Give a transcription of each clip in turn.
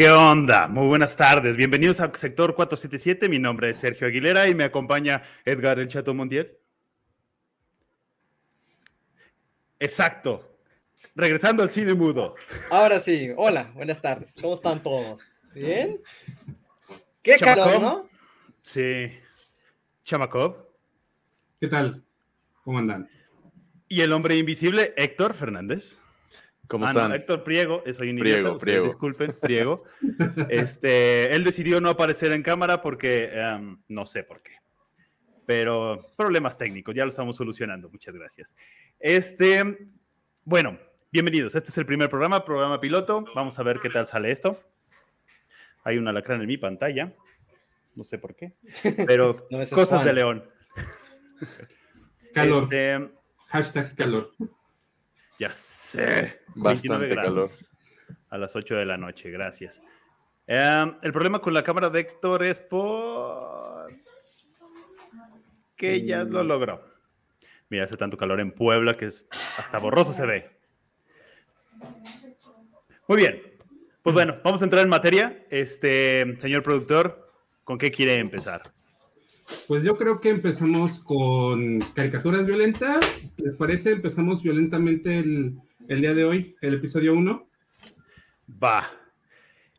¿Qué onda? Muy buenas tardes. Bienvenidos a Sector 477. Mi nombre es Sergio Aguilera y me acompaña Edgar El Chato Montiel. Exacto. Regresando al cine mudo. Ahora sí. Hola, buenas tardes. ¿Cómo están todos? ¿Bien? ¿Qué Chamacón. calor, no? Sí. Chamakov. ¿Qué tal? ¿Cómo andan? Y el hombre invisible, Héctor Fernández. ¿Cómo Ah, no, están? Héctor Priego, eh, soy un Priego, idiota, ustedes Priego. disculpen, Priego. Este, él decidió no aparecer en cámara porque em, no sé por qué. Pero problemas técnicos, ya lo estamos solucionando, muchas gracias. Este, bueno, bienvenidos. Este es el primer programa, programa piloto. Vamos a ver qué tal sale esto. Hay un alacrán en mi pantalla. No sé por qué, pero No, cosas Juan. de León. Calor. Este, Hashtag calor. Ya sé. Bastante 29 grados A las 8 de la noche, gracias. Em, el problema con la cámara de Héctor es por que ya lo logró. Mira, hace tanto calor en Puebla que es hasta borroso se ve. Muy bien. Pues bueno, vamos a entrar en materia. Este, señor productor, ¿con qué quiere empezar? Pues yo creo que empezamos con caricaturas violentas. ¿Les parece? Empezamos violentamente el, el día de hoy, el episodio 1. Va.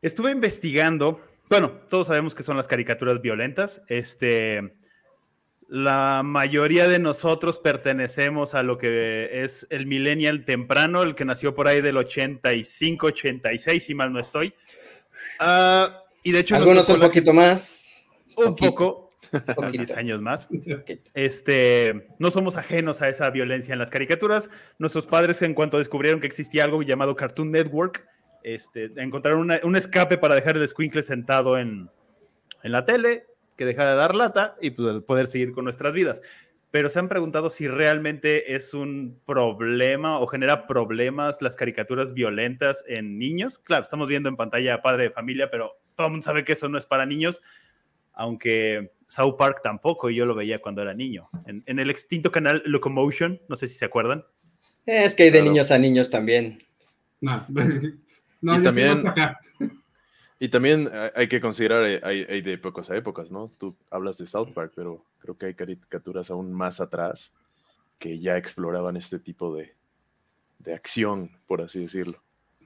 Estuve investigando. Bueno, todos sabemos que son las caricaturas violentas. Este, la mayoría de nosotros pertenecemos a lo que es el millennial temprano, el que nació por ahí del 85, 86, si mal no estoy. Ah, y de hecho, nos Algunos un la- poquito más. un poquito, poco, unos poquito. 10 años más. Este, no somos ajenos a esa violencia en las caricaturas. Nuestros padres, en cuanto descubrieron que existía algo llamado Cartoon Network, este, encontraron una- un escape para dejar el squinkle sentado en, en la tele, que dejara de dar lata y pues, poder seguir con nuestras vidas. Pero se han preguntado si realmente es un problema o genera problemas las caricaturas violentas en niños. Claro, estamos viendo en pantalla Padre de Familia, pero todo el mundo sabe que eso no es para niños aunque South Park tampoco, y yo lo veía cuando era niño. En, en el extinto canal Locomotion, no sé si se acuerdan. Es que hay de Claro. niños a niños también. No, no Y también-. Y también hay- hay que considerar, eh, hay, hay de épocas a épocas, ¿no? Tú hablas de South Park, pero creo que hay caricaturas aún más atrás que ya exploraban este tipo de, de acción, por así decirlo.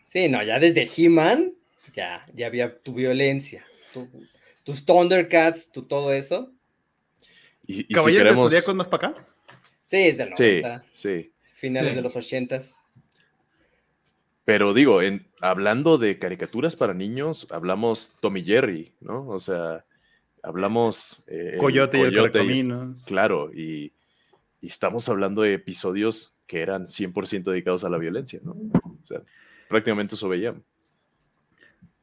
Sí, no, ya desde He-Man, ya, ya había tu violencia. tu- tus Thundercats, tu todo eso. Y, y si Caballeros queremos... de Zodíaco más para acá. Sí, es del Sí, 90, sí. finales Sí. de los 80s. Pero digo, en, hablando de caricaturas para niños, hablamos Tommy Jerry, ¿no? O sea, hablamos... eh, el Coyote y el Coyote. Claro, y, y estamos hablando de episodios que eran 100% dedicados a la violencia, ¿no? O sea, prácticamente eso veíamos.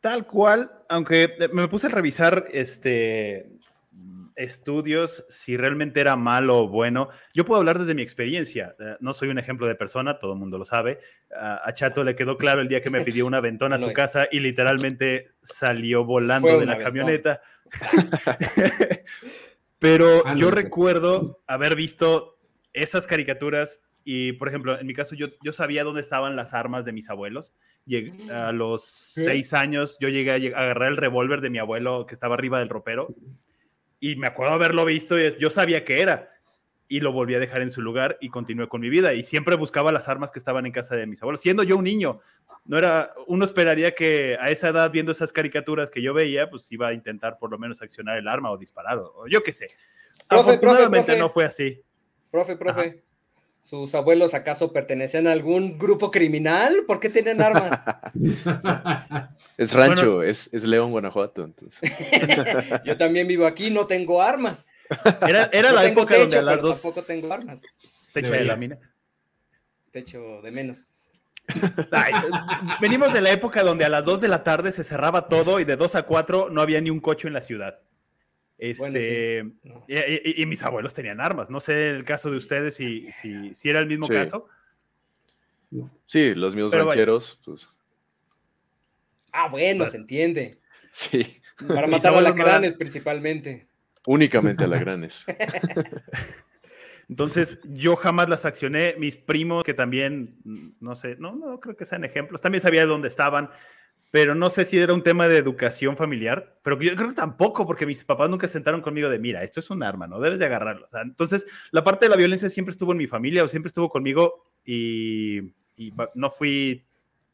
Tal cual, aunque eh, me puse a revisar este estudios si realmente era malo o bueno. Yo puedo hablar desde mi experiencia. Eh, no soy un ejemplo de persona, todo el mundo lo sabe. A a Chato le quedó claro el día que me pidió un aventón a su casa y literalmente salió volando Fue de la camioneta. Pero Ah, yo pues. recuerdo haber visto esas caricaturas y, por ejemplo, en mi caso yo, yo sabía dónde estaban las armas de mis abuelos. Lleg- a los seis años yo llegué a lleg- a agarrar el revólver de mi abuelo que estaba arriba del ropero y me acuerdo haberlo visto y es- yo sabía que era y lo volví a dejar en su lugar y continué con mi vida y siempre buscaba las armas que estaban en casa de mis abuelos, siendo yo un niño. No era, uno esperaría que a esa edad, viendo esas caricaturas que yo veía, pues iba a intentar por lo menos accionar el arma o disparar o, yo qué sé. Profe, Afortunadamente profe, profe. no fue así. Profe, profe, ¿sus abuelos acaso pertenecían a algún grupo criminal? ¿Por qué tienen armas? Es rancho, es, es León, Guanajuato. Entonces. Yo también vivo aquí, no tengo armas. Era, era No la tengo época techo, donde a las pero dos... tampoco tengo armas. Techo de Deberías. lámina. Techo de menos. Ay, venimos de la época donde a las 2 de la tarde se cerraba todo y de 2 a 4 no había ni un coche en la ciudad. Este, y, y- y mis abuelos tenían armas. No sé el caso de ustedes si, si, si era el mismo Sí. caso. Sí, los míos Pero rancheros, pues Ah, bueno, se entiende. sí, Para Mis matar a abuelos no lacranes principalmente. únicamente alacranes. Entonces, yo jamás las accioné. Mis primos, que también, no sé, no, no creo que sean ejemplos, también sabía dónde estaban. Pero no sé si era un tema de educación familiar, pero yo creo que tampoco, porque mis papás nunca sentaron conmigo de, mira, esto es un arma, no debes de agarrarlo. Entonces, la parte de la violencia siempre estuvo en mi familia o siempre estuvo conmigo y, no fui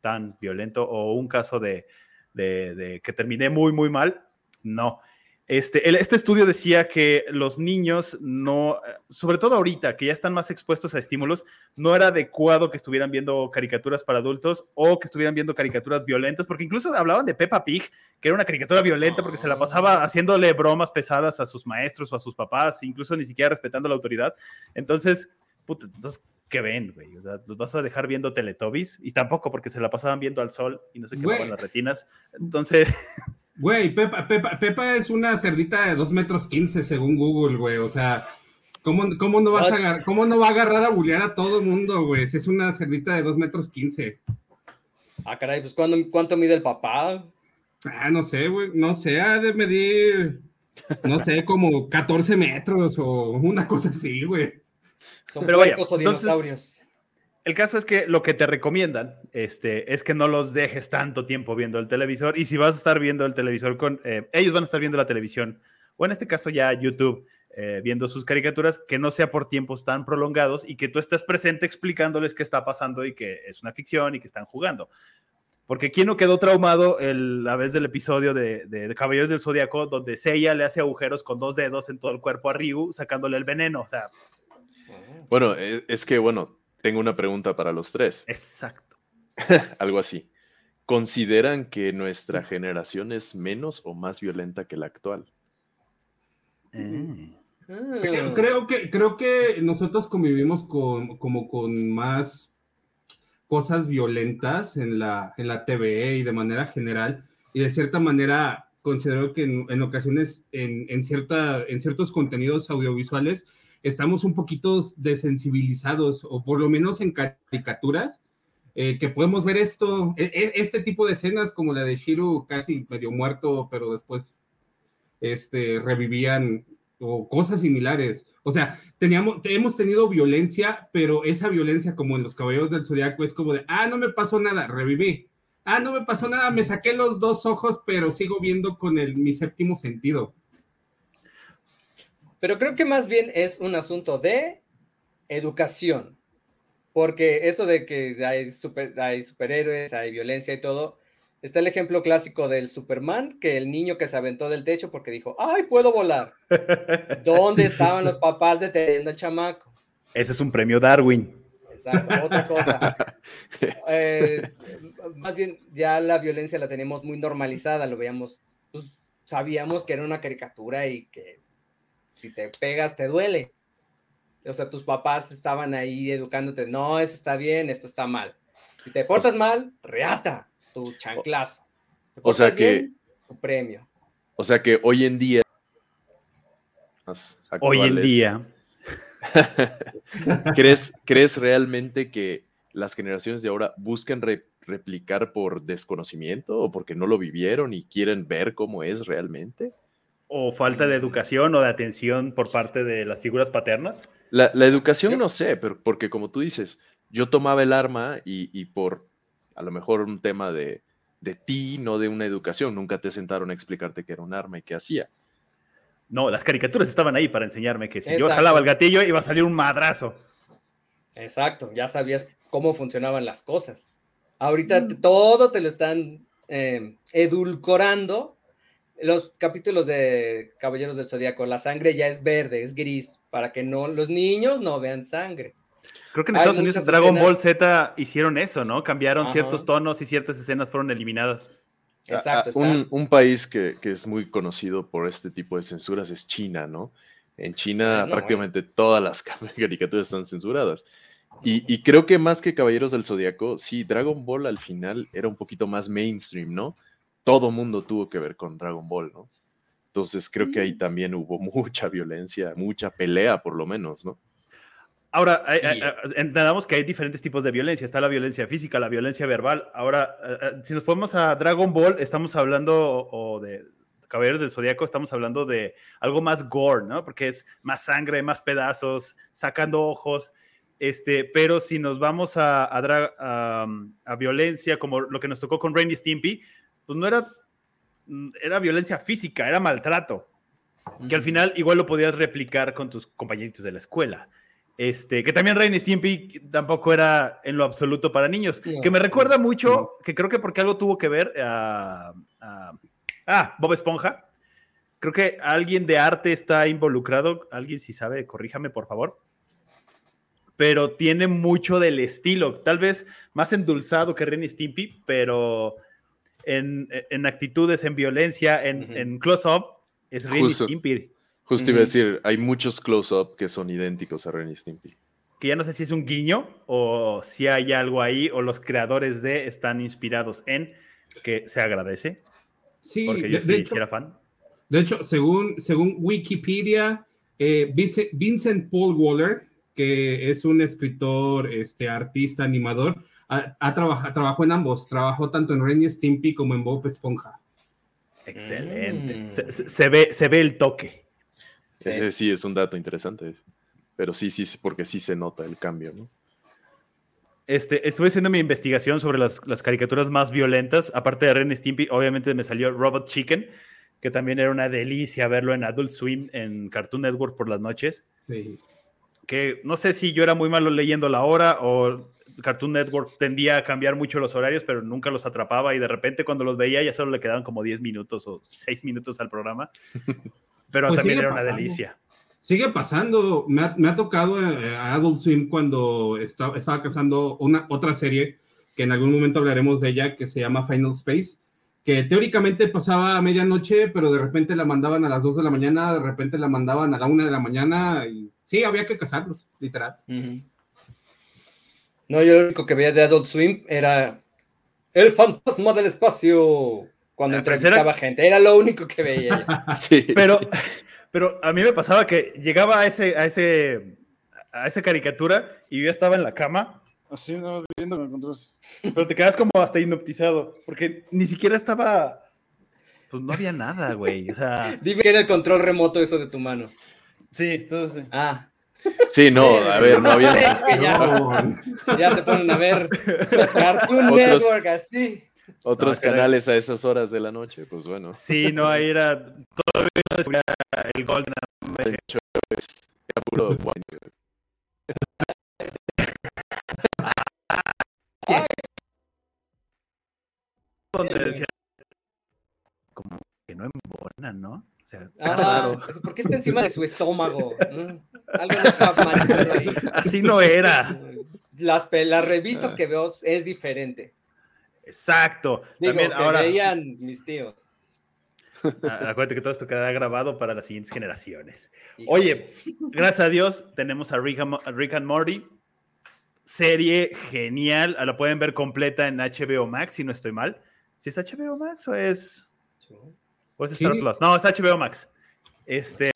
tan violento o un caso de, de que terminé muy, muy mal, no. Este, este, estudio decía que los niños no, sobre todo ahorita, que ya están más expuestos a estímulos, no era adecuado que estuvieran viendo caricaturas para adultos o que estuvieran viendo caricaturas violentas, porque incluso hablaban de Peppa Pig, que era una caricatura violenta porque se la pasaba ah. haciéndole bromas pesadas a sus maestros o a sus papás, incluso ni siquiera respetando la autoridad. Entonces, puta, entonces ¿qué ven, güey? O sea, los vas a dejar viendo Teletubbies y tampoco porque se la pasaban viendo al sol y no se quemaban las retinas. Entonces... Güey, Pepa, Pepa, Pepa es una cerdita de 2 metros 15 según Google, güey. O sea, ¿cómo, cómo no, vas a agarrar, ¿cómo no va a agarrar a bullear a todo el mundo, güey? es una cerdita de 2 metros 15. Ah, caray, pues ¿cuánto mide el papá? Ah, no sé, güey. No sé, ha de medir, no sé, como 14 metros o una cosa así, güey. Son Pero vaya, o dinosaurios. El caso es que lo que te recomiendan este, es que no los dejes tanto tiempo viendo el televisor y si vas a estar viendo el televisor con, eh, ellos van a estar viendo la televisión o en este caso ya YouTube, eh, viendo sus caricaturas, que no sea por tiempos tan prolongados y que tú estés presente explicándoles qué está pasando y que es una ficción y que están jugando. Porque ¿quién no quedó traumado el, la vez del episodio de, de, Caballeros del Zodíaco donde Seiya le hace agujeros con dos dedos en todo el cuerpo a Ryu sacándole el veneno? O sea... Bueno, e, es que, bueno, tengo una pregunta para los tres. Exacto. Algo así. ¿Consideran que nuestra generación es menos o más violenta que la actual? Eh. Creo, que, creo que nosotros convivimos con, como con más cosas violentas en la, en la TV y de manera general. Y de cierta manera considero que en, ocasiones en, en, cierta, en ciertos contenidos audiovisuales estamos un poquito desensibilizados, o por lo menos en caricaturas, eh, que podemos ver esto, e, e, este tipo de escenas como la de Shiru casi medio muerto, pero después este, revivían, o cosas similares. O sea, teníamos, hemos tenido violencia, pero esa violencia como en los caballeros del zodiaco es como de, ah, no me pasó nada, reviví. Ah, no me pasó nada, me saqué los dos ojos, pero sigo viendo con el, mi séptimo sentido. Pero creo que más bien es un asunto de educación, porque eso de que hay, super, hay superhéroes, hay violencia y todo, está el ejemplo clásico del Superman, que el niño que se aventó del techo porque dijo, ay, puedo volar. ¿Dónde estaban los papás deteniendo al chamaco? Ese es un premio Darwin. Exacto, otra cosa. Eh, más bien, ya la violencia la tenemos muy normalizada, lo veíamos, pues, sabíamos que era una caricatura y que si te pegas, te duele. O sea, tus papás estaban ahí educándote, no, eso está bien, esto está mal. Si te portas mal, reata tu chanclazo. O sea que... tu premio. O sea que hoy en día... Hoy en día. ¿Crees, ¿Crees realmente que las generaciones de ahora buscan replicar por desconocimiento o porque no lo vivieron y quieren ver cómo es realmente? O falta de educación o de atención por parte de las figuras paternas? La, educación no sé, pero porque como tú dices, yo tomaba el arma y, por a lo mejor un tema de, de, ti, no de una educación, nunca te sentaron a explicarte que era un arma y qué hacía. No, las caricaturas estaban ahí para enseñarme que si yo jalaba el gatillo iba a salir un madrazo. Exacto, ya sabías cómo funcionaban las cosas. Ahorita mm. todo te lo están eh, edulcorando los capítulos de Caballeros del Zodíaco, la sangre ya es verde, es gris, para que no los niños no vean sangre. Creo que en Estados Unidos Dragon Ball Z hicieron eso, ¿no? Cambiaron ciertos tonos y ciertas escenas fueron eliminadas. Exacto. un, país que, es muy conocido por este tipo de censuras es China, ¿no? En China prácticamente todas las caricaturas están censuradas. Y, y, creo que más que Caballeros del Zodíaco, sí, Dragon Ball al final era un poquito más mainstream, ¿no? Todo mundo tuvo que ver con Dragon Ball, ¿no? Entonces creo que ahí mm. también hubo mucha violencia, mucha pelea por lo menos, ¿no? Ahora, entendamos que hay diferentes tipos de violencia. Está la violencia física, la violencia verbal. Ahora, eh, eh, si nos fuimos a Dragon Ball, estamos hablando o de Caballeros del Zodíaco, estamos hablando de algo más gore, ¿no? Porque es más sangre, más pedazos, sacando ojos. Este, pero si nos vamos a, a, a, violencia, como lo que nos tocó con Rainy Stimpy, pues no era, mm, era violencia física, era maltrato, que al final igual lo podías replicar con tus compañeritos de la escuela. Este, que también Rain Stimpy tampoco era en lo absoluto para niños. que me recuerda mucho, que creo que porque algo tuvo que ver a, ah, Bob Esponja. Creo que alguien de arte está involucrado. Alguien si sabe, corríjame por favor. Pero tiene mucho del estilo, tal vez más endulzado que Ren Stimpy, pero en, actitudes, en violencia, en, close-up, es Ren Stimpy. Justo iba a decir, hay muchos close-up que son idénticos a Ren Stimpy. Que ya no sé si es un guiño o si hay algo ahí o los creadores de están inspirados en, que se agradece. Sí, porque yo sí, era fan. De hecho, según, según Wikipedia, eh, Vincent Paul Waller, que es un escritor, este, artista, animador, ha, trabajado, trabajó en ambos. Trabajó tanto en Ren Stimpy como en Bob Esponja. Excelente. Mm. Se, ve, se ve el toque. Sí. Ese sí es un dato interesante. Pero sí, sí, porque sí se nota el cambio, ¿no? Este, estuve haciendo mi investigación sobre las, caricaturas más violentas. Aparte de Ren Stimpy, obviamente me salió Robot Chicken, que también era una delicia verlo en Adult Swim, en Cartoon Network por las noches. Sí. Que no sé si yo era muy malo leyendo la hora o Cartoon Network tendía a cambiar mucho los horarios, pero nunca los atrapaba y de repente cuando los veía ya solo le quedaban como 10 minutos o 6 minutos al programa. pero pues también era una delicia. Sigue pasando, me ha, tocado eh, a Adult Swim cuando estaba, estaba cazando una, otra serie, que en algún momento hablaremos de ella, que se llama Final Space, que teóricamente pasaba a medianoche, pero de repente la mandaban a las 2 de la mañana, de repente la mandaban a la 1 de la mañana, y sí, había que cazarlos, literal. No, yo lo único que veía de Adult Swim era el fantasma del espacio cuando entrevistaba gente. Era lo único que veía. sí. Pero, pero a mí me pasaba que llegaba a ese, a ese, a esa caricatura y yo ya estaba en la cama. Así, no, viendo controles. Pero te quedas como hasta hipnotizado, porque ni siquiera estaba. Pues no había nada, güey. O sea. Dime que era el control remoto eso de tu mano. Sí, entonces. Ah. Sí, no, a ver, no había. Es que ya, ya se ponen a ver Cartoon Network así. Otros canales a esas horas de la noche, pues bueno. Sí, no, ahí era todavía el Golden De hecho, era puro Donde decía como que no embona, ¿no? O sea, ah, ¿Por qué está encima de su estómago? Mm, algo no está ahí. Así no era. Las, las revistas que veo es diferente. Exacto. Digo, También, que ahora... veían mis tíos. Ah, acuérdate que todo esto queda grabado para las siguientes generaciones. Oye, gracias a Dios tenemos a Rick, and Morty. Serie genial. La pueden ver completa en HBO Max, si no estoy mal. ¿Si es HBO Max o es, o es Star Plus? No, es HBO Max. Este.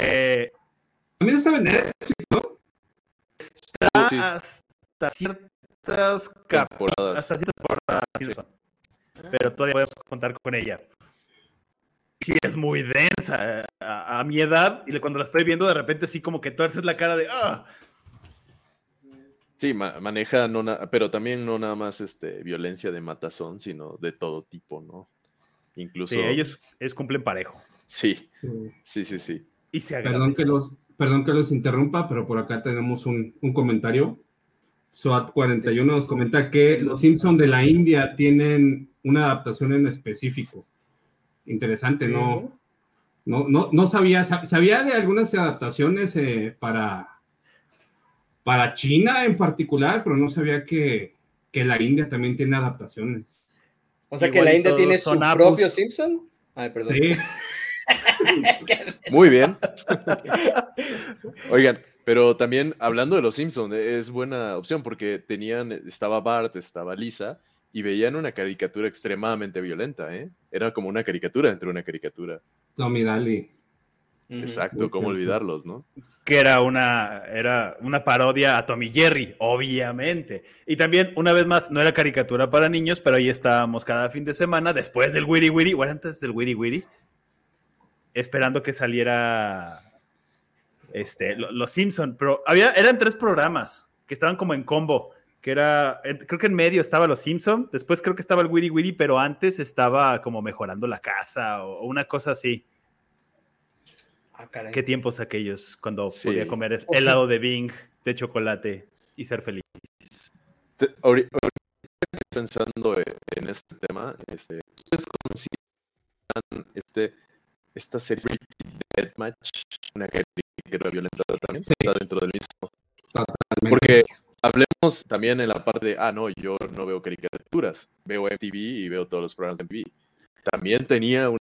También está en Netflix, ¿no? Está hasta ciertas temporadas. Hasta ciertas temporadas pero todavía podemos contar con ella. Sí, es muy densa a, mi edad, y cuando la estoy viendo, de repente sí como que tuerces la cara de ¡ah! Sí, maneja, no pero también no nada más este, violencia de matazón, sino de todo tipo, ¿no? Incluso... Sí, ellos, cumplen parejo. Sí, sí, sí, sí. Y se perdón que, los, perdón que los interrumpa, pero por acá tenemos un, un comentario. SWAT41 nos comenta que los Simpsons de la India tienen una adaptación en específico. Interesante, ¿no? No, no, no sabía, sabía de algunas adaptaciones eh, para, para China en particular, pero no sabía que, la India también tiene adaptaciones. O sea que la India tiene su propio Simpson. Ay, perdón. Sí. Muy bien. Oigan, pero también hablando de los Simpsons, es buena opción porque tenían, estaba Bart, estaba Lisa, y veían una caricatura extremadamente violenta, ¿eh? Era como una caricatura entre una caricatura. Tommy Daly. Exacto, cómo olvidarlos, ¿no? Que era una, era una parodia a Tommy Jerry, obviamente. Y también, una vez más, no era caricatura para niños, pero ahí estábamos cada fin de semana, después del Wiri Wiri, o antes del Wiri Wiri, esperando que saliera este, Los Simpson. Pero había, eran tres programas que estaban como en combo que era, creo que en medio estaba Los Simpson, después creo que estaba el Witty Witty, pero antes estaba como mejorando la casa o, una cosa así. Ah, Qué tiempos aquellos cuando podía comer helado de Bing, de chocolate y ser feliz. ahorita pensando en este tema, este, ¿ustedes consideran este, esta serie Deathmatch una caricatura violenta también? Está dentro del mismo. Porque Hablemos también en la parte de, ah, no, yo no veo caricaturas, veo MTV y veo todos los programas de MTV. También tenía una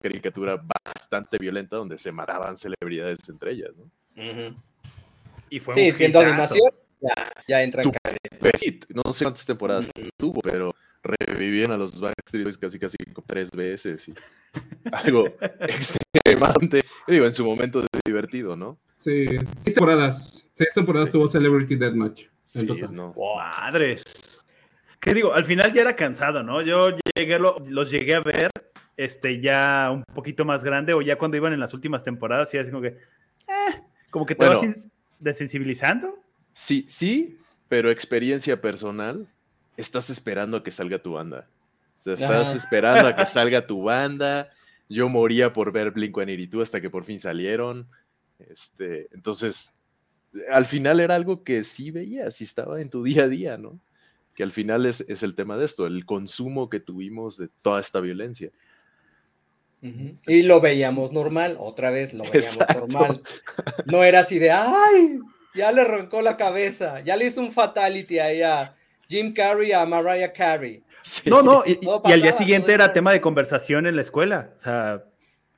caricatura bastante violenta donde se mataban celebridades entre ellas, ¿no? Y fue sí, siendo animación, ya, ya entra en No sé cuántas temporadas tuvo, pero revivían a los Backstreet Boys casi casi tres veces y algo extremadamente, digo, en su momento divertido, ¿no? Sí, seis temporadas, seis temporadas tuvo Celebrity Deathmatch. Sí, no. Madres. ¿Qué digo? Al final ya era cansado, ¿no? Yo llegué, los llegué a ver este, ya un poquito más grande o ya cuando iban en las últimas temporadas y así como que, eh, como que te vas desensibilizando. Sí, sí, pero experiencia personal, estás esperando a que salga tu banda. O sea, estás esperando a que salga tu banda. Yo moría por ver Blink-182 hasta que por fin salieron. Este, entonces, al final era algo que sí veías y estaba en tu día a día, ¿no? Que al final es, el tema de esto, el consumo que tuvimos de toda esta violencia. Y lo veíamos normal, otra vez lo veíamos normal. No era así de, ay, ya le arrancó la cabeza, ya le hizo un fatality ahí a Jim Carrey, a Mariah Carey. No, no, y, y, al día siguiente era tema de conversación en la escuela. O sea,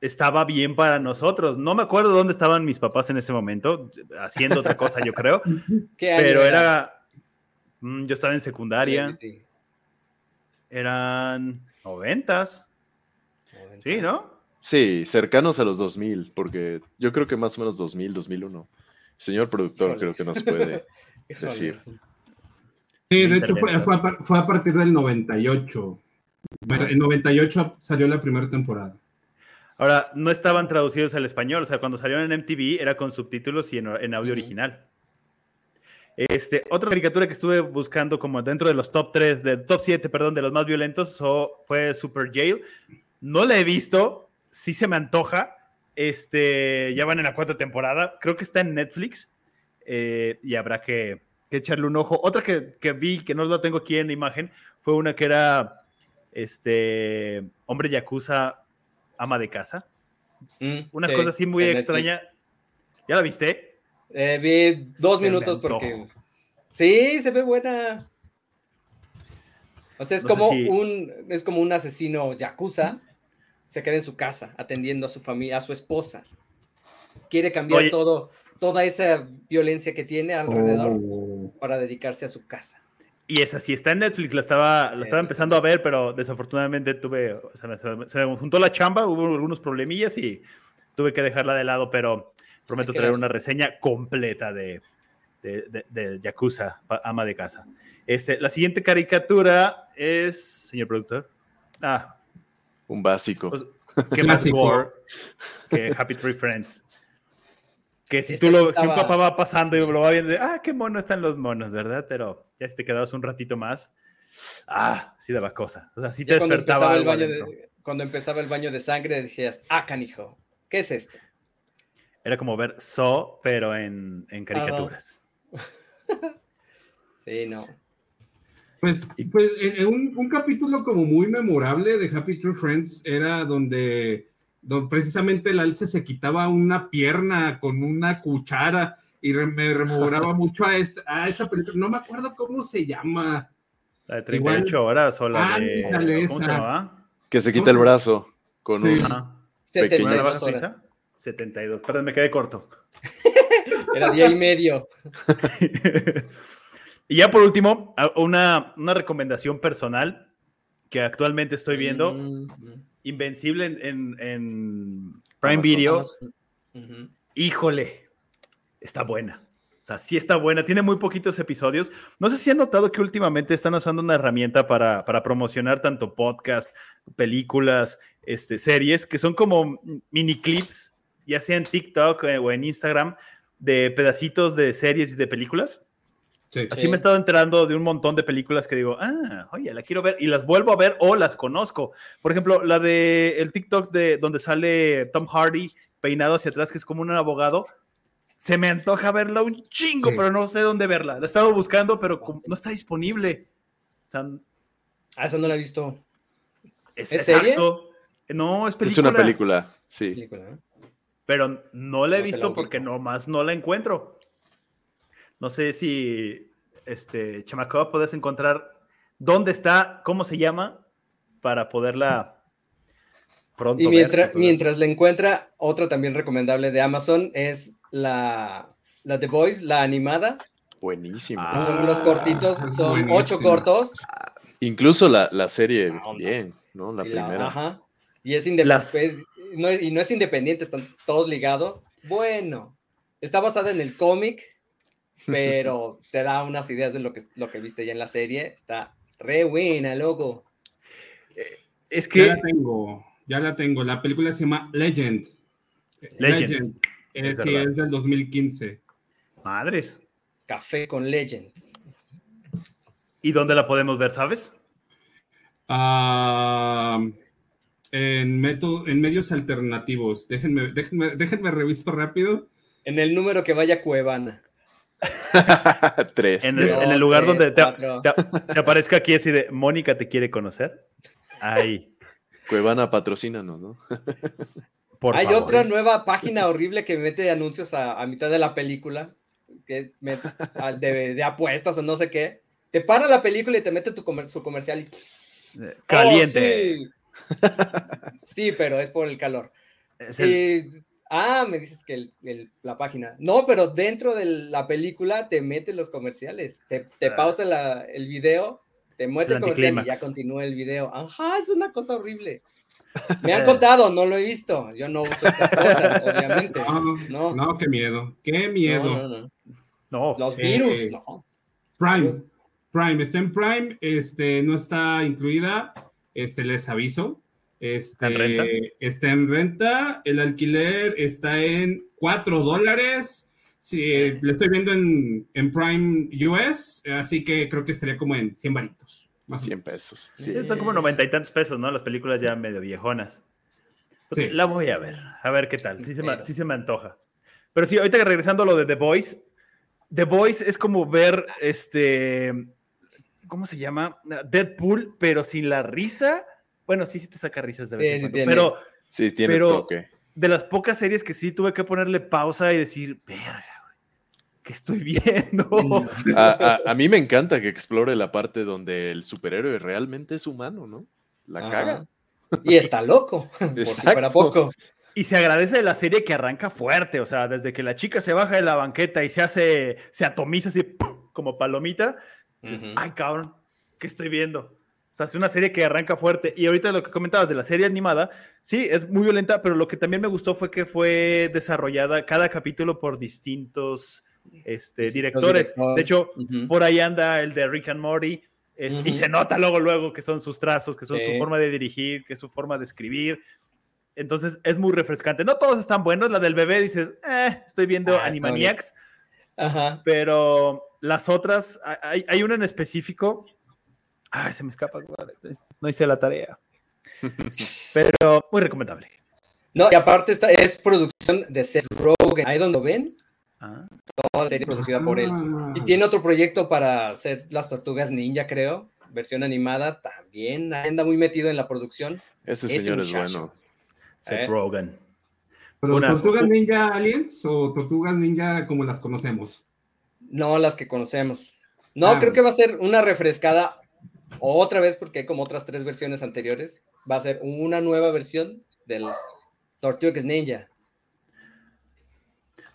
estaba bien para nosotros. No me acuerdo dónde estaban mis papás en ese momento, haciendo otra cosa, yo creo. pero era, yo estaba en secundaria. Eran noventas. Sí, ¿no? Sí, cercanos a los 2000, porque yo creo que más o menos 2000, 2001. Señor productor, creo que nos puede decir. Sí, de hecho fue, fue, a, partir del 98. En 98 salió la primera temporada. Ahora, no estaban traducidos al español, o sea, cuando salieron en MTV era con subtítulos y en, audio original. Este, otra caricatura que estuve buscando como dentro de los top 3, de top 7, perdón, de los más violentos fue Super Jail. No la he visto, sí se me antoja. Este, ya van en la cuarta temporada, creo que está en Netflix eh, y habrá que, echarle un ojo. Otra que, que, vi, que no la tengo aquí en la imagen, fue una que era este, hombre yakuza ama de casa. Mm, Una cosa así muy extraña. ¿Ya la viste? Eh, vi dos minutos porque. Sí, se ve buena. O sea, es como un es como un asesino yakuza. Se queda en su casa atendiendo a su familia, a su esposa. Quiere cambiar todo, toda esa violencia que tiene alrededor oh. para dedicarse a su casa. Y esa sí está en Netflix, la estaba, la estaba empezando a ver, pero desafortunadamente tuve, se, me, juntó la chamba, hubo algunos problemillas y tuve que dejarla de lado, pero prometo traer una reseña completa de, de, de, Yakuza, ama de casa. Este, la siguiente caricatura es, señor productor. Ah. Un básico. Pues, ¿Qué más gore que Happy Tree Friends? Que si tú lo, si un papá va pasando y lo va viendo, ah, qué mono están los monos, ¿verdad? Pero ya si te quedabas un ratito más, ah, sí daba cosa. O sea, sí te despertaba. Cuando empezaba, el baño de, cuando empezaba el baño de sangre, decías, ah, canijo, ¿qué es esto? Era como ver So, pero en, en caricaturas. sí, no. Pues, pues en, un, un, capítulo como muy memorable de Happy True Friends era donde donde precisamente el alce se quitaba una pierna con una cuchara y me rememoraba mucho a, esa película. No me acuerdo cómo se llama. La de 38 horas o la de... ¿Cómo se llama? Que se quita el brazo con una... 72 horas. 72, perdón, me quedé corto. Era día y medio. y ya por último, una, una recomendación personal que actualmente estoy viendo. Mm, mm. Invencible en, Prime Video. Híjole, está buena. O sea, sí está buena. Tiene muy poquitos episodios. No sé si han notado que últimamente están usando una herramienta para, promocionar tanto podcasts, películas, este, series, que son como mini clips, ya sea en TikTok eh, o en Instagram, de pedacitos de series y de películas. Así me he estado enterando de un montón de películas que digo, ah, oye, la quiero ver y las vuelvo a ver o las conozco. Por ejemplo, la de el TikTok de donde sale Tom Hardy peinado hacia atrás, que es como un abogado. Se me antoja verla un chingo, pero no sé dónde verla. La he estado buscando, pero no está disponible. O ah, esa no la he visto. ¿Es, serie? No, es película. Es una película, sí. Pero no la he visto porque nomás no la encuentro. No sé si, este, Chamaco, puedes encontrar dónde está, cómo se llama, para poderla pronto y mientras, mientras le encuentra, otra también recomendable de Amazon es la, la The Voice, la animada. Buenísimo. son los cortitos, ah, son ocho cortos. Incluso la, la serie, bien, ¿no? La primera. Ajá. Y es independiente. No y no es independiente, están todos ligados. Bueno, está basada en el cómic pero te da unas ideas de lo que, lo que viste ya en la serie. Está re buena, loco. Eh, es que... Ya la tengo, ya la tengo. La película se llama Legend. Legend. Es, sí, es del 2015. Madres. Café con Legend. ¿Y dónde la podemos ver, sabes? Ah, en, en medios alternativos. Déjenme, déjenme, déjenme reviso rápido. En el número que vaya Cuevana. tres. En el, lugar donde te, aparezca aquí así de Mónica te quiere conocer. Ahí. Cuevana patrocínanos, ¿no? Hay otra nueva página horrible que mete anuncios a, mitad de la película, que mete de, apuestas o no sé qué. Te para la película y te mete tu su comercial. Caliente. Oh, sí. pero es por el calor. Ah, me dices que la página. No, pero dentro de la película te mete los comerciales. Te, te ah. pausa el video, te muestra el comercial y ya continúa el video. Ajá, es una cosa horrible. Me han contado, no lo he visto. Yo no uso esas cosas, obviamente. No, no, qué miedo. Qué miedo. No, Los virus, eh, no. Prime. Prime. Está en Prime. Este, no está incluida. Este, les aviso. Este, ¿En renta? Está en renta, el alquiler está en 4 dólares. Sí, le estoy viendo en, Prime US, así que creo que estaría como en 100 varitos. 100 pesos. Sí. Están como 90 y tantos pesos, ¿no? Las películas ya medio viejonas. Sí. La voy a ver, a ver qué tal. Sí se, me, sí se me antoja. Pero sí, ahorita regresando a lo de The Voice, The Voice es como ver este. ¿Cómo se llama? Deadpool, pero sin la risa bueno, sí, sí te saca risas de vez en cuando, pero, sí, tiene pero de las pocas series que sí tuve que ponerle pausa y decir, verga, ¿qué estoy viendo? A, mí me encanta que explore la parte donde el superhéroe realmente es humano, ¿no? La caga. Y está loco, por si fuera poco. Y se agradece de la serie que arranca fuerte, o sea, desde que la chica se baja de la banqueta y se hace, se atomiza así como palomita, ay cabrón, ¿qué estoy viendo? O sea, es una serie que arranca fuerte. Y ahorita lo que comentabas de la serie animada, sí, es muy violenta, pero lo que también me gustó fue que fue desarrollada cada capítulo por distintos este, directores. De hecho, por ahí anda el de Rick and Morty. Y se nota luego, luego que son sus trazos, que son su forma de dirigir, que es su forma de escribir. Entonces es muy refrescante. No todos están buenos. La del bebé dices, eh, estoy viendo ah, Animaniacs. Ajá. Pero las otras, hay, hay una en específico Ay, se me escapa. No hice la tarea. Pero muy recomendable. No, y aparte esta es producción de Seth Rogen. Ahí donde ven. Ah. Toda la serie producida por él. Y tiene otro proyecto para hacer las tortugas ninja, creo. Versión animada. También anda muy metido en la producción. Ese señor es bueno. Seth ¿Eh? Rogen. ¿Pero tortugas ninja aliens o tortugas ninja como las conocemos? No, las que conocemos. No, ah. creo que va a ser una refrescada otra vez, porque hay como otras tres versiones anteriores, va a ser una nueva versión de los Tortugas Ninja.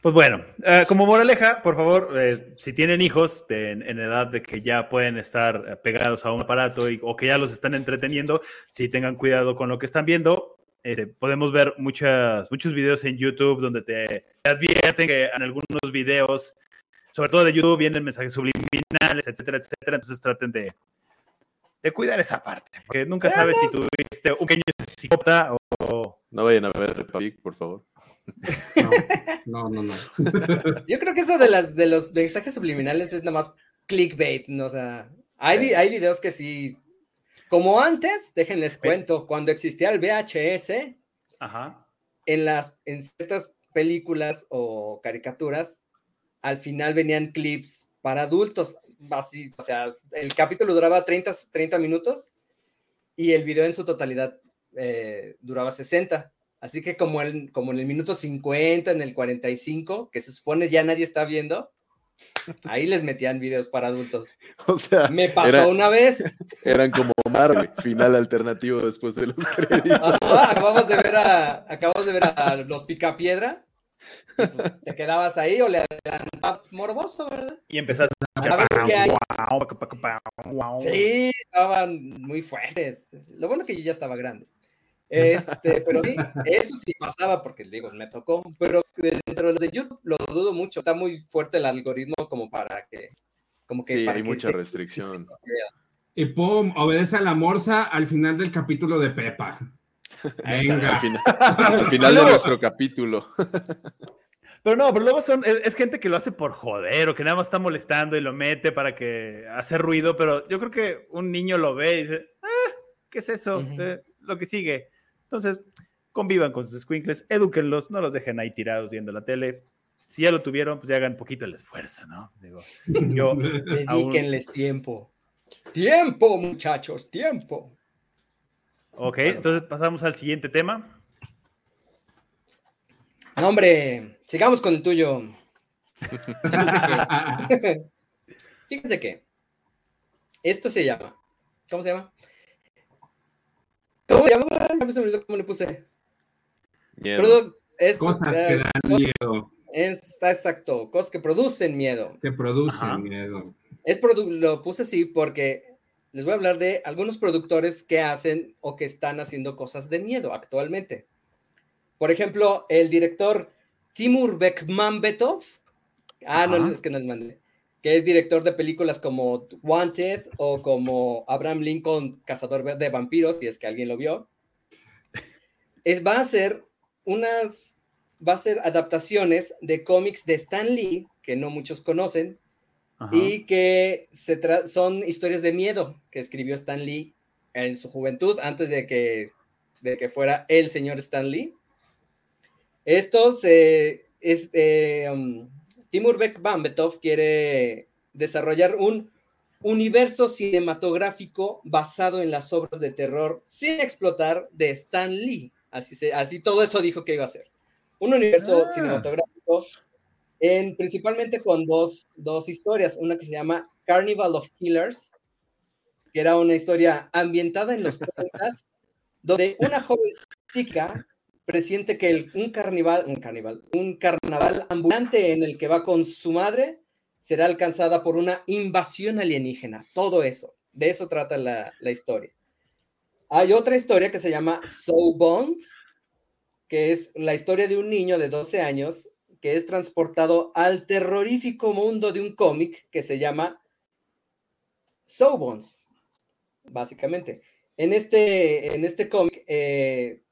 Pues bueno, eh, como moraleja, por favor, eh, si tienen hijos en edad de que ya pueden estar pegados a un aparato o que ya los están entreteniendo, si tengan cuidado con lo que están viendo. Eh, podemos ver muchas, muchos videos en YouTube donde te advierten que en algunos videos, sobre todo de YouTube, vienen mensajes subliminales, etcétera, etcétera. Entonces traten de, de cuidar esa parte, porque nunca sabes si tuviste un pequeño psicópata o... No vayan a ver por favor. No, no, no. Yo creo que eso de, las, de los mensajes subliminales es nada más clickbait, ¿no? o sea, hay, hay videos que sí, como antes, déjenles cuento, cuando existía el VHS, Ajá. en las en ciertas películas o caricaturas, al final venían clips para adultos, así, o sea, el capítulo duraba 30, 30 minutos y el video en su totalidad eh, duraba 60. Así que como, el, como en el minuto 50, en el 45, que se supone ya nadie está viendo, ahí les metían videos para adultos. O sea, Me pasó era- una vez. eran como Marvel, final alternativo después de los créditos. Ajá, acabamos de ver a, acabamos de ver a los Picapiedra. Pues, te quedabas ahí o le adelantabas morboso, ¿verdad? Y empezaste A ver qué hay. Sí, estaban muy fuertes. Lo bueno que yo ya estaba grande. Este, pero sí, eso sí pasaba porque digo, me tocó. Pero dentro de YouTube lo dudo mucho. Está muy fuerte el algoritmo como para que, como que Sí, para hay que mucha se- restricción. Y pum, obedece a la morsa al final del capítulo de Pepa. Al Venga. final, al final de nuestro capítulo. Pero no, pero luego son, es, es gente que lo hace por joder o que nada más está molestando y lo mete para que hace ruido, pero yo creo que un niño lo ve y dice, ah, ¿qué es eso? Ujú. Eh, lo que sigue. Entonces, convivan con sus squinkles, edúquenlos, no los dejen ahí tirados viendo la tele. Si ya lo tuvieron, pues ya hagan poquito el esfuerzo, ¿no? Digo, yo, Dedíquenles tiempo. Tiempo, muchachos, tiempo. Ok, entonces pasamos al siguiente tema. No, hombre, sigamos con el tuyo. Fíjense que, fíjense que esto se llama. ¿Cómo se llama? ¿Cómo se llama? Ya me se me olvidó cómo le puse. Miedo. Es, Cosas eh, que dan cos- miedo, es- exacto, cosas que producen miedo. que producen Ajá. miedo. Es produ- lo puse así porque les voy a hablar de algunos productores que hacen o que están haciendo cosas de miedo actualmente. Por ejemplo, el director Timur Bekmambetov, ah, no, es que no les mandé, que es director de películas como Wanted o como Abraham Lincoln, Cazador de Vampiros, si es que alguien lo vio. Es, va a hacer unas, va a hacer adaptaciones de cómics de Stan Lee, que no muchos conocen, Ajá. y que se tra- son historias de miedo que escribió Stan Lee en su juventud, antes de que, de que fuera el señor Stan Lee. Estos, eh, es, eh, um, Timur quiere desarrollar un universo cinematográfico basado en las obras de terror sin explotar de Stan Lee. Así, se, así todo eso dijo que iba a ser. Un universo Ah. cinematográfico en, principalmente con dos, dos historias. Una que se llama Carnival of Killers, que era una historia ambientada en los 30 donde una joven psíquica presiente que el- un carnival, un carnival, un carnaval ambulante en el que va con su madre será alcanzada por una invasión alienígena. Todo eso, de eso trata la, la historia. Hay otra historia que se llama Soul Bones, que es la historia de un niño de 12 años que es transportado al terrorífico mundo de un cómic que se llama Soul Bones, básicamente. En este, en este cómic eh,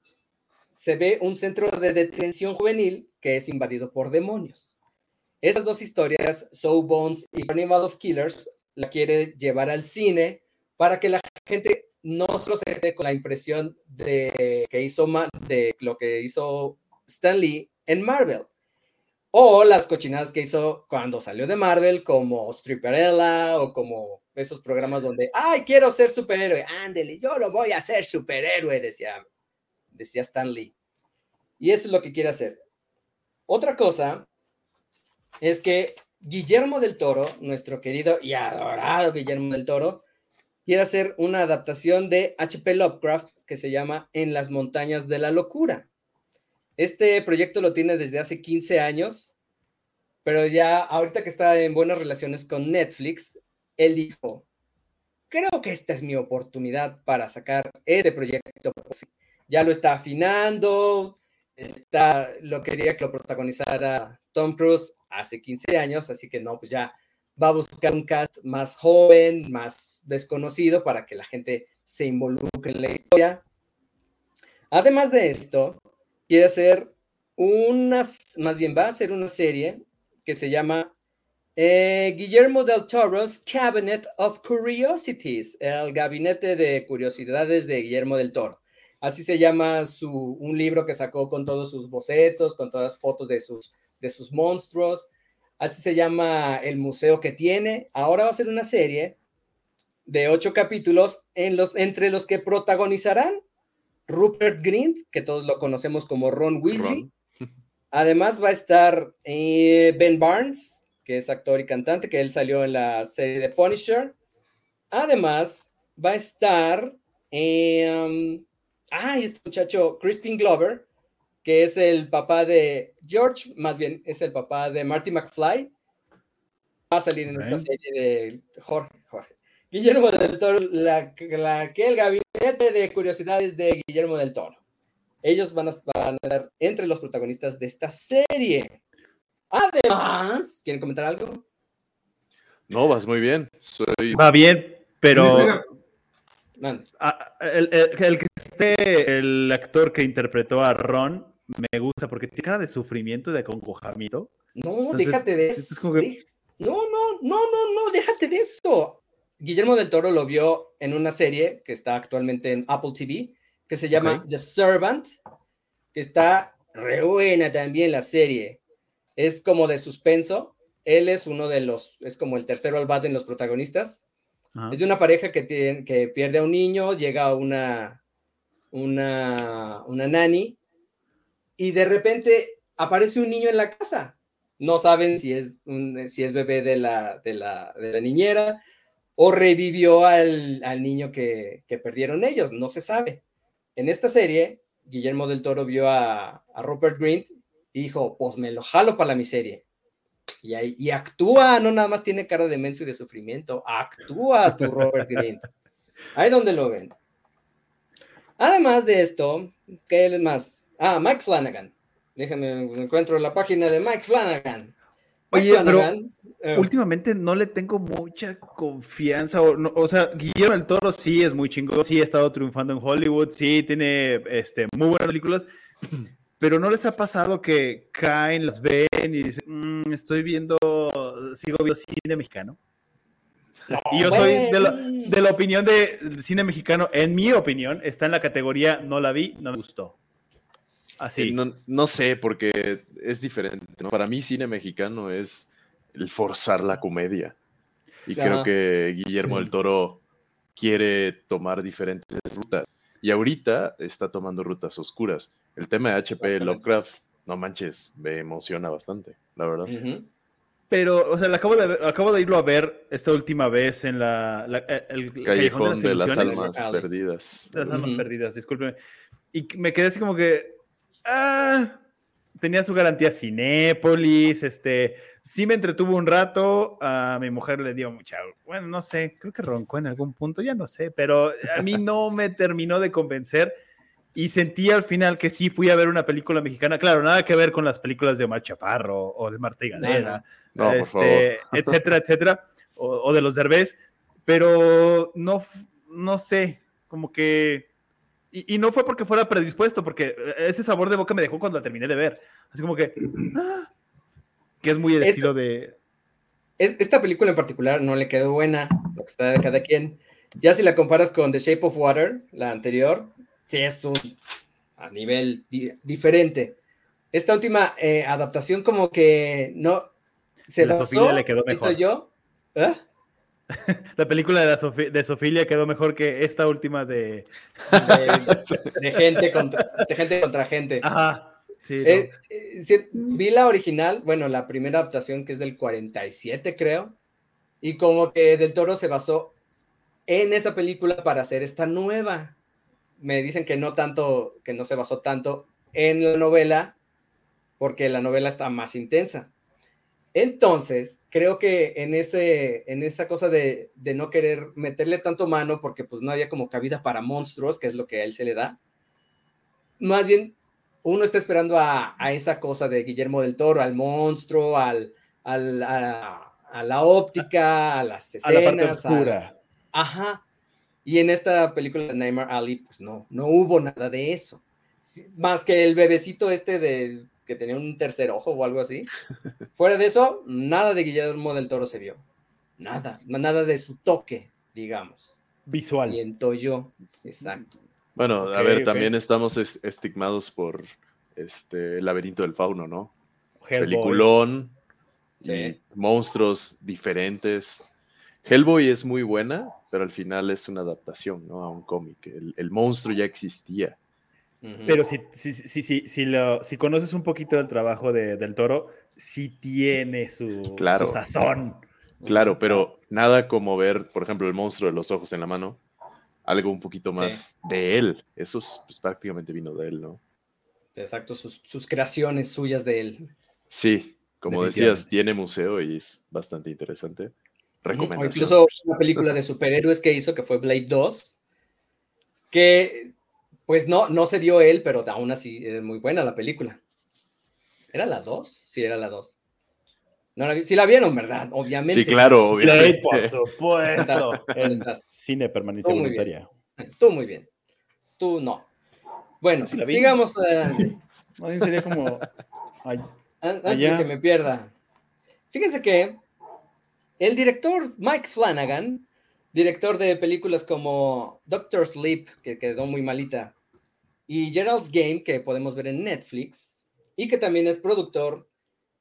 se ve un centro de detención juvenil que es invadido por demonios. Esas dos historias, Soul Bones y Carnival of Killers, la quiere llevar al cine para que la gente no se quede con la impresión de que hizo de lo que hizo Stan Lee en Marvel o las cochinadas que hizo cuando salió de Marvel como Stripperella o como esos programas donde ay quiero ser superhéroe ándele yo lo voy a hacer superhéroe decía decía Stan Lee y eso es lo que quiere hacer otra cosa es que Guillermo del Toro nuestro querido y adorado Guillermo del Toro quiere hacer una adaptación de H.P. Lovecraft que se llama En las montañas de la locura. Este proyecto lo tiene desde hace 15 años, pero ya ahorita que está en buenas relaciones con Netflix, él dijo, creo que esta es mi oportunidad para sacar este proyecto. por fin". Ya lo está afinando, está, lo quería que lo protagonizara Tom Cruise hace 15 años, así que no, pues ya va a buscar un cast más joven, más desconocido para que la gente se involucre en la historia. Además de esto, quiere hacer unas, más bien va a hacer una serie que se llama Eh, Guillermo del Toro's Cabinet of Curiosities, el gabinete de curiosidades de Guillermo del Toro. Así se llama su, un libro que sacó con todos sus bocetos, con todas las fotos de sus, de sus monstruos. Así se llama el museo que tiene. Ahora va a ser una serie de ocho capítulos en los, entre los que protagonizarán Rupert Grint, que todos lo conocemos como Ron Weasley. Además va a estar eh, Ben Barnes, que es actor y cantante, que él salió en la serie de Punisher. Además va a estar, eh, ah, este muchacho Crispin Glover, que es el papá de George, más bien es el papá de Marty McFly. Va a salir en esta serie de Jorge. Guillermo del Toro, la, la, que el gabinete de curiosidades de Guillermo del Toro. Ellos van a, van a estar entre los protagonistas de esta serie. Además, ¿quieren comentar algo? No, vas muy bien. Soy... Va bien, pero Ah, el, el, que esté el actor que interpretó a Ron me gusta porque tiene cara de sufrimiento y de concojamiento. No, déjate de eso. No, no, no, no, no, déjate de eso. Guillermo del Toro lo vio en una serie que está actualmente en Apple TV, que se llama The Servant, que está re buena también la serie. Es como de suspenso. Él es uno de los, es como el tercero al bat en los protagonistas. Es de una pareja que, tiene, que pierde a un niño, llega una, una, una nani y de repente aparece un niño en la casa. No saben si es, un, si es bebé de la, de la, de la niñera o revivió al, al niño que, que, perdieron ellos, no se sabe. En esta serie, Guillermo del Toro vio a, a Rupert Grint y dijo, pues me lo jalo para la miseria. Y, ahí, y actúa, no nada más tiene cara de menso y de sufrimiento, actúa tu Robert Green. Ahí donde lo ven. Además de esto, ¿qué es más? Ah, Mike Flanagan. Déjame, encuentro la página de Mike Flanagan. Oye, pero eh, últimamente no le tengo mucha confianza. O, o, sea, Guillermo del Toro sí es muy chingón, sí ha estado triunfando en Hollywood, sí tiene este, muy buenas películas, pero ¿no les ha pasado que caen, las ven y dicen, mm, estoy viendo, sigo viendo cine mexicano? y yo soy de la, opinión de cine mexicano, en mi opinión, está en la categoría no la vi, no me gustó. Así. No, no sé, porque es diferente. Para mí, cine mexicano es el forzar la comedia. Y creo que Guillermo del Toro quiere tomar diferentes rutas. Y ahorita está tomando rutas oscuras. El tema de HP Lovecraft, no manches, me emociona bastante, la verdad. Pero, o sea, acabo de, acabo de irlo a ver esta última vez en la, el Callejón de, las, Almas Perdidas. las Almas Perdidas, discúlpeme. Y me quedé así como que, ah, tenía su garantía Cinépolis, este, sí me entretuvo un rato, a mi mujer le dio mucha, bueno, no sé, creo que roncó en algún punto, ya no sé, pero a mí no me terminó de convencer y sentí al final que sí fui a ver una película mexicana, claro, nada que ver con las películas de Omar Chaparro o de Marta y Galera, este, etcétera, etcétera, o, de los Derbez, pero no, no sé, como que y, no fue porque fuera predispuesto, porque ese sabor de boca me dejó cuando la terminé de ver. Así como que. ¡ah! que es muy el estilo de. esta película en particular no le quedó buena, lo que está de cada quien. Ya si la comparas con The Shape of Water, la anterior, sí es un. a nivel diferente. Esta última eh, adaptación, como que no. Se la Sofía le quedó mejor. Yo, ¿eh? La película de, la de quedó mejor que esta última de, de, gente, contra, gente contra gente. Ajá. Eh, eh, vi la original, bueno, la primera adaptación que es del 47, creo, y como que Del Toro se basó en esa película para hacer esta nueva. Me dicen que no tanto, que no se basó tanto en la novela, porque la novela está más intensa. Entonces, creo que en, ese, en esa cosa de, no querer meterle tanto mano, porque pues no había como cabida para monstruos, que es lo que a él se le da, más bien uno está esperando a, esa cosa de Guillermo del Toro, al monstruo, al, a, la óptica, a las escenas. A la parte oscura. ajá. Y en esta película de Neymar Ali, pues no, no hubo nada de eso. Más que el bebecito este de que tenía un tercer ojo o algo así. Fuera de eso, nada de Guillermo del Toro se vio. Nada, nada de su toque, digamos. Visual. Siento yo, exacto. Bueno, a ver, también estamos estigmados por este el laberinto del fauno, ¿no? Peliculón, monstruos diferentes. Hellboy es muy buena, pero al final es una adaptación, ¿no? A un cómic. El, monstruo ya existía. Pero si, si, si, si, si, lo, si conoces un poquito del trabajo de, del toro, sí tiene su, claro, su sazón. Claro, pero nada como ver, por ejemplo, el monstruo de los ojos en la mano, algo un poquito más de él. Eso pues, prácticamente vino de él, ¿no? Exacto, sus, sus creaciones suyas de él. Sí, como decías, tiene museo y es bastante interesante. O incluso una película de superhéroes que hizo, que fue Blade 2, que pues no, no se vio él, pero aún así es muy buena la película. ¿Era la 2? Sí, era la 2. No la sí la vieron, ¿verdad? Obviamente. Sí, claro, obviamente. por supuesto. En cine permanece voluntaria. Tú muy bien. Tú no. Bueno, sigamos adelante. sería como... Antes de que me pierda. Fíjense que el director Mike Flanagan, director de películas como Doctor Sleep, que quedó muy malita, y Gerald's Game, que podemos ver en Netflix, y que también es productor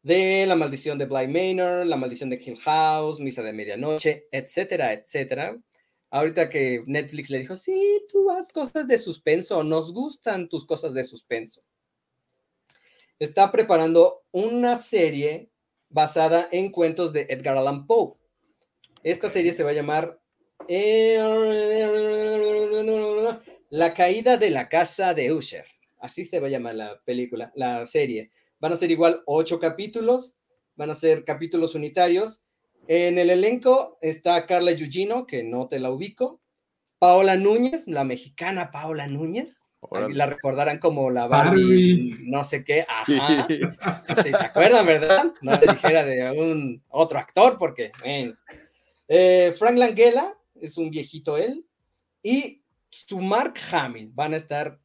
de La Maldición de Bly Manor, La Maldición de Hill House, Misa de Medianoche, etcétera, etcétera. Ahorita que Netflix le dijo, sí, tú haz cosas de suspenso, nos gustan tus cosas de suspenso. Está preparando una serie basada en cuentos de Edgar Allan Poe. Esta serie se va a llamar La caída de la casa de Usher. Así se va a llamar la película, la serie. Van a ser igual ocho capítulos, van a ser capítulos unitarios. En el elenco está Carla Yugino, que no te la ubico. Paola Núñez, la mexicana Paola Núñez. La recordarán como la Barbie, no sé qué. Ajá. Sí. se acuerdan, ¿verdad? No le dijera de un otro actor, porque, eh, Frank Langella es un viejito él. Y su Mark Hamill van a estar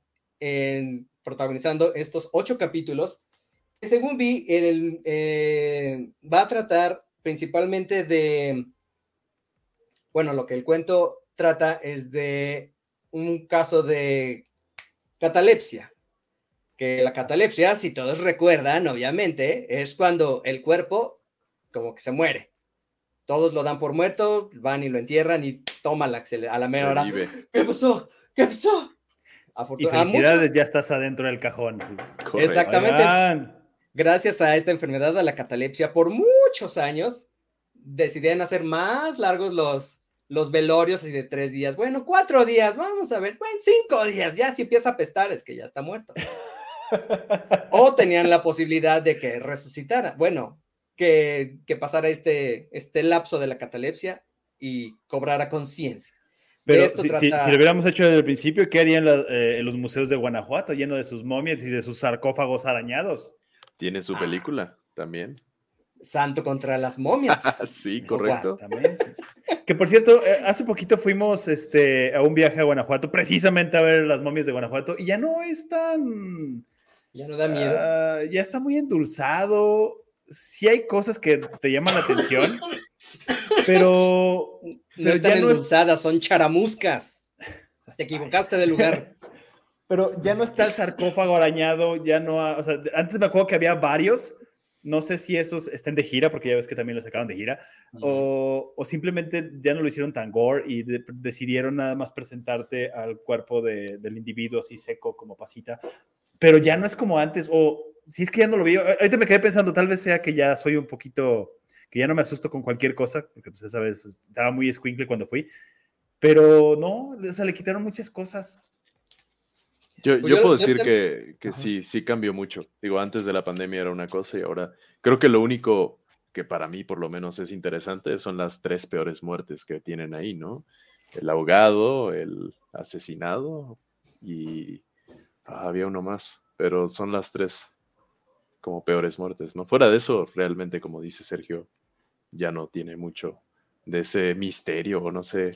protagonizando estos ocho capítulos. Que según vi, el, eh, va a tratar principalmente de. Bueno, lo que el cuento trata es de un caso de catalepsia. Que la catalepsia, si todos recuerdan, obviamente, es cuando el cuerpo como que se muere. Todos lo dan por muerto, van y lo entierran y toman la, a la mera hora. ¿Qué pasó? ¿Qué pasó? Y felicidades, ya estás adentro del cajón. Exactamente. Gracias a esta enfermedad, a la catalepsia, por muchos años, decidieron hacer más largos los, los velorios y de tres días. Bueno, cuatro días, vamos a ver. Bueno, cinco días, ya si empieza a apestar es que ya está muerto. o tenían la posibilidad de que resucitara. Bueno, que, pasara este, este lapso de la catalepsia y cobrara conciencia. Pero si, lo hubiéramos hecho desde el principio, ¿qué harían eh, los museos de Guanajuato lleno de sus momias y de sus sarcófagos arañados? Tiene su ah. película también. Santo contra las momias. sí, correcto. que por cierto, eh, hace poquito fuimos este, a un viaje a Guanajuato, precisamente a ver las momias de Guanajuato, y ya no es tan. Ya no da miedo. Ah, ya está muy endulzado. Sí hay cosas que te llaman la atención, pero. No están endulzadas, son charamuscas. Te equivocaste de lugar. pero ya no está el sarcófago arañado, ya no. o sea, antes me acuerdo que había varios no sé si esos estén de gira, porque ya ves que también los sacaron de gira, o, simplemente ya no lo hicieron tan gore y decidieron nada más presentarte al cuerpo del individuo así seco como pasita, pero ya no es como antes, o si es que ya no lo vi, ahorita me quedé pensando, tal vez sea que ya soy un poquito, que ya no me asusto con cualquier cosa, porque pues esa vez pues, estaba muy squinkle cuando fui, pero no, o sea, le quitaron muchas cosas. Yo, pues puedo decir que, sí, sí cambió mucho. Digo, antes de la pandemia era una cosa y ahora creo que lo único que para mí por lo menos es interesante son las tres peores muertes que tienen ahí, ¿no? El ahogado, el asesinado y ah, había uno más, pero son las tres como peores muertes, ¿no? Fuera de eso, realmente, como dice Sergio, ya no tiene mucho de ese misterio o no sé,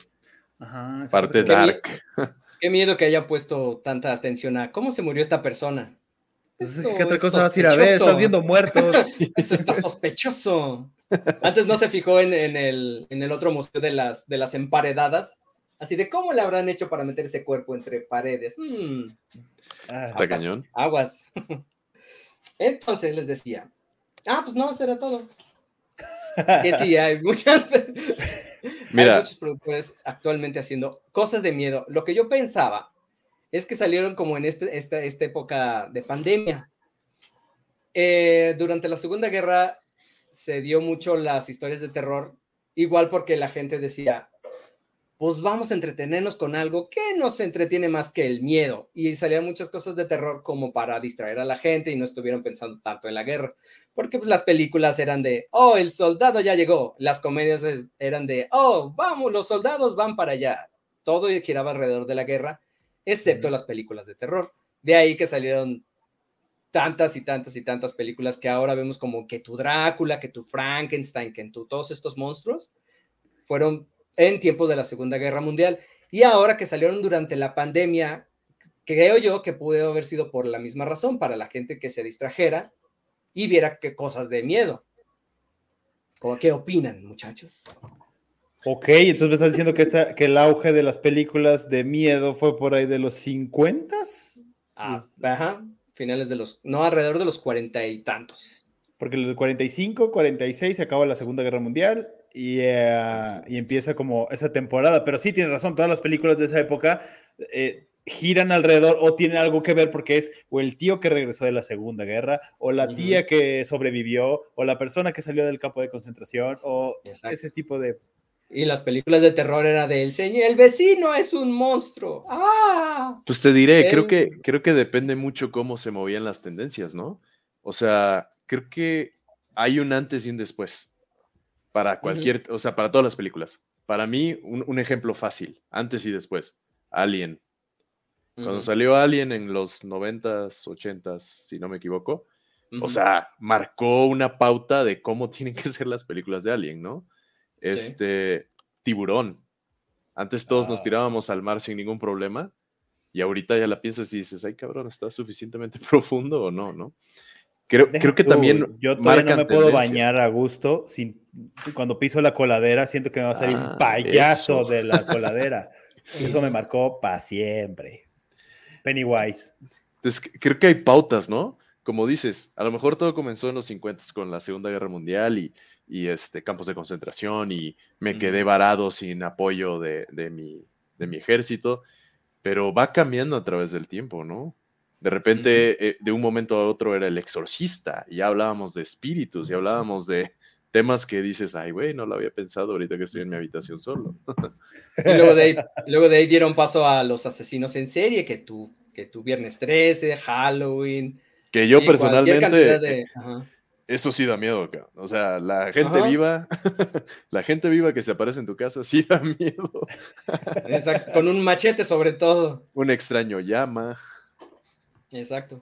parte dark. Qué miedo que haya puesto tanta atención a cómo se murió esta persona. Pues ¿Qué otra cosa vas a ir a ver? Estás viendo muertos. Eso está sospechoso. Antes no se fijó en, el, en el otro museo de las, de las emparedadas. Así de cómo le habrán hecho para meter ese cuerpo entre paredes. Hmm. Ah, está cañón. Aguas. Entonces les decía, ah, pues no, eso era todo. que sí, hay muchas, Mira. hay muchos productores actualmente haciendo cosas de miedo. Lo que yo pensaba es que salieron como en este, esta, esta época de pandemia. Eh, durante la Segunda Guerra se dio mucho las historias de terror, igual porque la gente decía, pues vamos a entretenernos con algo que nos entretiene más que el miedo. Y salían muchas cosas de terror como para distraer a la gente y no estuvieron pensando tanto en la guerra. Porque pues, las películas eran de, oh, el soldado ya llegó. Las comedias eran de, oh, vamos, los soldados van para allá. Todo giraba alrededor de la guerra excepto las películas de terror. De ahí que salieron tantas y tantas y tantas películas que ahora vemos como que tu Drácula, que tu Frankenstein, que tu todos estos monstruos fueron en tiempos de la Segunda Guerra Mundial. Y ahora que salieron durante la pandemia, creo yo que pudo haber sido por la misma razón, para la gente que se distrajera y viera qué cosas de miedo. ¿Qué opinan, muchachos? Ok, entonces me estás diciendo que, que el auge de las películas de miedo fue por ahí de los 50? Ah, ajá, finales de los, no, alrededor de los cuarenta y tantos. Porque los 45, 46 se acaba la Segunda Guerra Mundial y, eh, y, empieza como esa temporada. Pero sí, tiene razón, todas las películas de esa época eh, giran alrededor o tienen algo que ver porque es o el tío que regresó de la Segunda Guerra, o la tía que sobrevivió, o la persona que salió del campo de concentración, o ese tipo de y las películas de terror era del señor, el vecino es un monstruo. ¡Ah! Pues te diré, creo, que, creo que depende mucho cómo se movían las tendencias, ¿no? O sea, creo que hay un antes y un después para cualquier, o sea, para todas las películas. Para mí, un, ejemplo fácil, antes y después, Alien. Cuando salió Alien en los 90s, 80s, si no me equivoco, o sea, marcó una pauta de cómo tienen que ser las películas de Alien, ¿no? Este, tiburón. Antes todos nos ah. tirábamos al mar sin ningún problema y ahorita ya la piensas y dices, ay cabrón, ¿está suficientemente profundo o no? ¿no? Creo, creo que también... Yo todavía no me puedo bañar a gusto sin, cuando piso la coladera, siento que me va a salir un ah, payaso de la coladera. Eso me marcó para siempre. Pennywise. Entonces, creo que hay pautas, ¿no? Como dices, a lo mejor todo comenzó en los 50 con la Segunda Guerra Mundial y y este, campos de concentración y me quedé varado sin apoyo de, mi, de mi ejército, pero va cambiando a través del tiempo, ¿no? De repente, eh, de un momento a otro era el exorcista, y ya hablábamos de espíritus, y hablábamos de temas que dices, ay, güey, no lo había pensado ahorita que estoy en mi habitación solo. y luego de ahí, luego de ahí dieron paso a los asesinos en serie, que tú, que tu Viernes 13, Halloween. Que yo personalmente... Eso sí da miedo, O sea, la gente viva, la gente viva que se aparece en tu casa sí da miedo. Exacto, con un machete sobre todo. Un extraño llama. Exacto.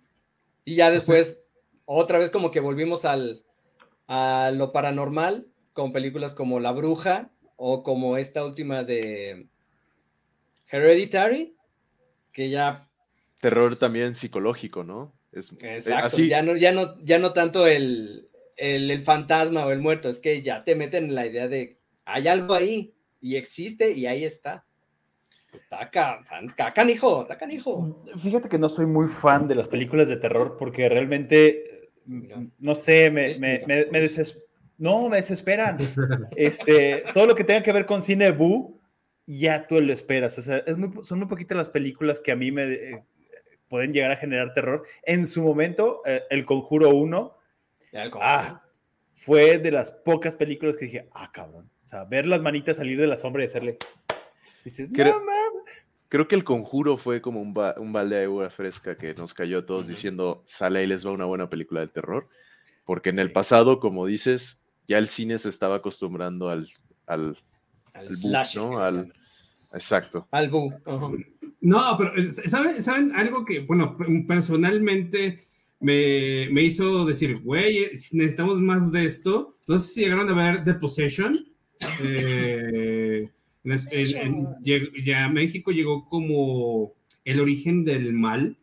Y ya después, otra vez como que volvimos al, a lo paranormal, con películas como La Bruja o como esta última de Hereditary, que ya... Terror también psicológico, ¿no? Eh, Exacto, ya, no, ya, no, ya no tanto el, el, fantasma o el muerto, es que ya te meten en la idea de hay algo ahí y existe y ahí está. Taca, canijo, canijo. Fíjate que no soy muy fan de las películas de terror porque realmente, no sé, me, me, me, no, me desesperan. Este, todo lo que tenga que ver con cine bu, ya tú lo esperas. O sea, es muy, son muy poquitas las películas que a mí me, pueden llegar a generar terror. En su momento, eh, El Conjuro 1 ah, fue de las pocas películas que dije, ah, cabrón. O sea, ver las manitas salir de la sombra y hacerle. Dices, creo, creo que El Conjuro fue como un, un, balde de agua fresca que nos cayó a todos diciendo, sale y les va una buena película de terror. Porque en el pasado, como dices, ya el cine se estaba acostumbrando al, al, al, ¿no? Al, exacto. Al. No, pero eh, ¿saben, ¿saben algo que, bueno, personalmente me, me hizo decir, güey, eh, necesitamos más de esto? No sé si llegaron a ver The Possession. Eh, ya México llegó como el origen del mal.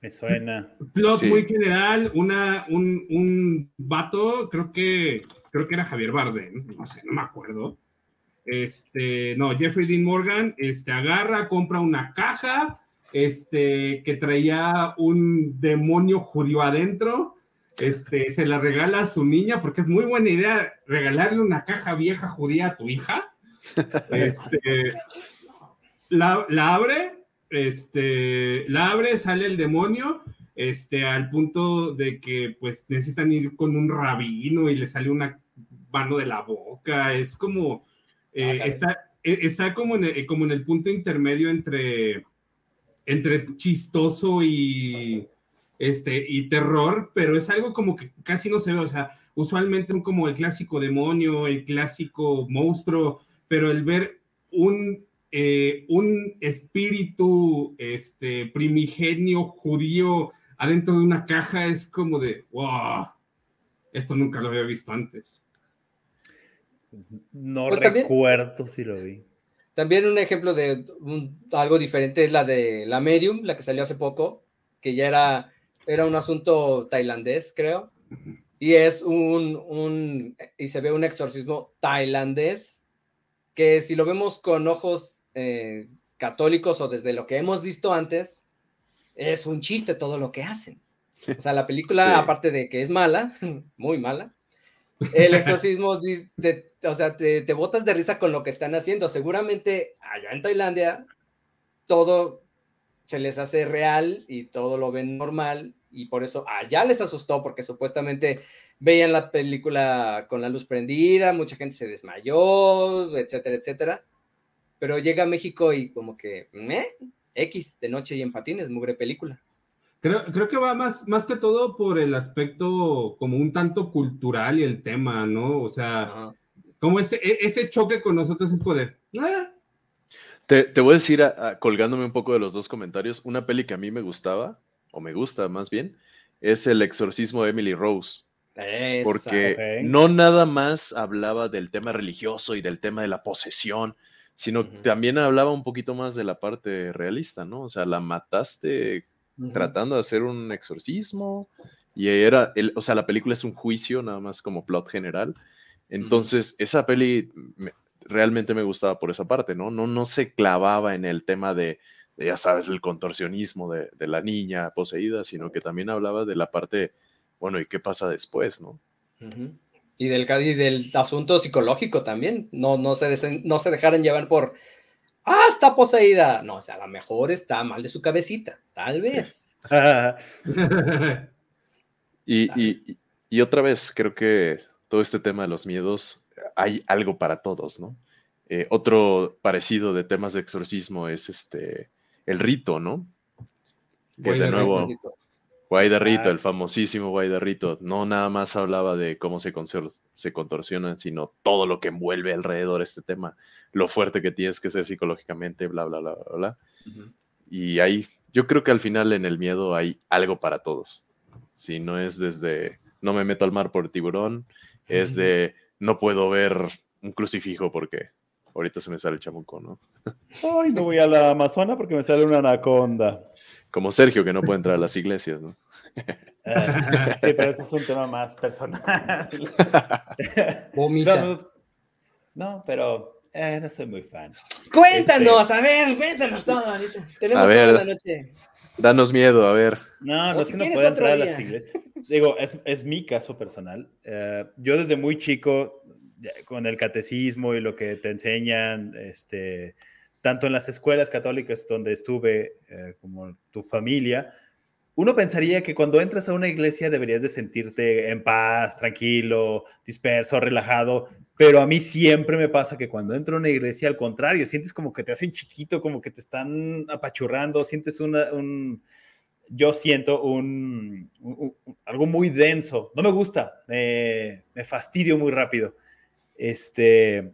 Me suena. Plot muy general, una, un, un vato, creo que, creo que era Javier Bardem, no sé, no me acuerdo. Este, no, Jeffrey Dean Morgan, este, agarra, compra una caja, este, que traía un demonio judío adentro, este, se la regala a su niña, porque es muy buena idea regalarle una caja vieja judía a tu hija. Este, la, la abre, este, la abre, sale el demonio, este, al punto de que pues necesitan ir con un rabino y le sale una mano de la boca, es como, eh, ah, está, e, está como, en el, como en el punto intermedio entre, entre chistoso y, este, y terror, pero es algo como que casi no se ve, o sea, usualmente como el clásico demonio, el clásico monstruo, pero el ver un eh, un espíritu este, primigenio judío adentro de una caja es como de, wow, esto nunca lo había visto antes. No pues recuerdo si lo vi. También un ejemplo de algo diferente es la de la Medium, la que salió hace poco, que ya era, era un asunto tailandés, creo. Y es un, un, y se ve un exorcismo tailandés, que si lo vemos con ojos eh, católicos o desde lo que hemos visto antes, es un chiste todo lo que hacen. O sea, la película, aparte de que es mala, muy mala, el exorcismo, o sea, te, te, botas de risa con lo que están haciendo. Seguramente allá en Tailandia todo se les hace real y todo lo ven normal y por eso allá les asustó porque supuestamente veían la película con la luz prendida, mucha gente se desmayó, etcétera, etcétera pero llega a México y como que, ¿eh? X, de noche y en patines, mugre película. Creo, creo que va más, más que todo por el aspecto como un tanto cultural y el tema, ¿no? O sea, como ese, e, ese choque con nosotros es poder. Ah". Te, te, voy a decir, colgándome un poco de los dos comentarios, una peli que a mí me gustaba, o me gusta más bien, es El exorcismo de Emily Rose. Porque no nada más hablaba del tema religioso y del tema de la posesión, sino también hablaba un poquito más de la parte realista, ¿no? O sea, la mataste tratando de hacer un exorcismo y era, el, o sea, la película es un juicio nada más como plot general. Entonces, esa peli realmente me gustaba por esa parte, ¿no? No, no se clavaba en el tema de, ya sabes, el contorsionismo de, de, la niña poseída, sino que también hablaba de la parte, bueno, ¿y qué pasa después, no? Y del, del asunto psicológico también. No, no, se no se dejaron llevar por, ah, está poseída. No, o sea, a lo mejor está mal de su cabecita, tal vez. y, y, otra vez, creo que todo este tema de los miedos, hay algo para todos, ¿no? Eh, otro parecido de temas de exorcismo es este, el rito, ¿no? Que de nuevo, Guay de Rito, el famosísimo Guay de Rito, no nada más hablaba de cómo se, se contorsionan, sino todo lo que envuelve alrededor este tema, lo fuerte que tienes que ser psicológicamente, bla, bla, bla, bla, bla. Y ahí, yo creo que al final en el miedo hay algo para todos. Si no es desde no me meto al mar por tiburón, es de no puedo ver un crucifijo porque ahorita se me sale el chamuco, ¿no? Ay, no voy a la Amazona porque me sale una anaconda. Como Sergio, que no puede entrar a las iglesias, ¿no? Sí, pero ese es un tema más personal. No, pero eh, no soy muy fan. Cuéntanos, este, a ver, cuéntanos todo ahorita. Tenemos toda la noche. Danos miedo, a ver. No, no es que no puede entrar a las iglesias. Digo, es, es mi caso personal. Eh, yo desde muy chico, con el catecismo y lo que te enseñan, este, tanto en las escuelas católicas donde estuve eh, como tu familia, uno pensaría que cuando entras a una iglesia deberías de sentirte en paz, tranquilo, disperso, relajado, pero a mí siempre me pasa que cuando entro a una iglesia, al contrario, sientes como que te hacen chiquito, como que te están apachurrando, sientes una, un, yo siento un, algo muy denso, no me gusta, me, me fastidio muy rápido. Este,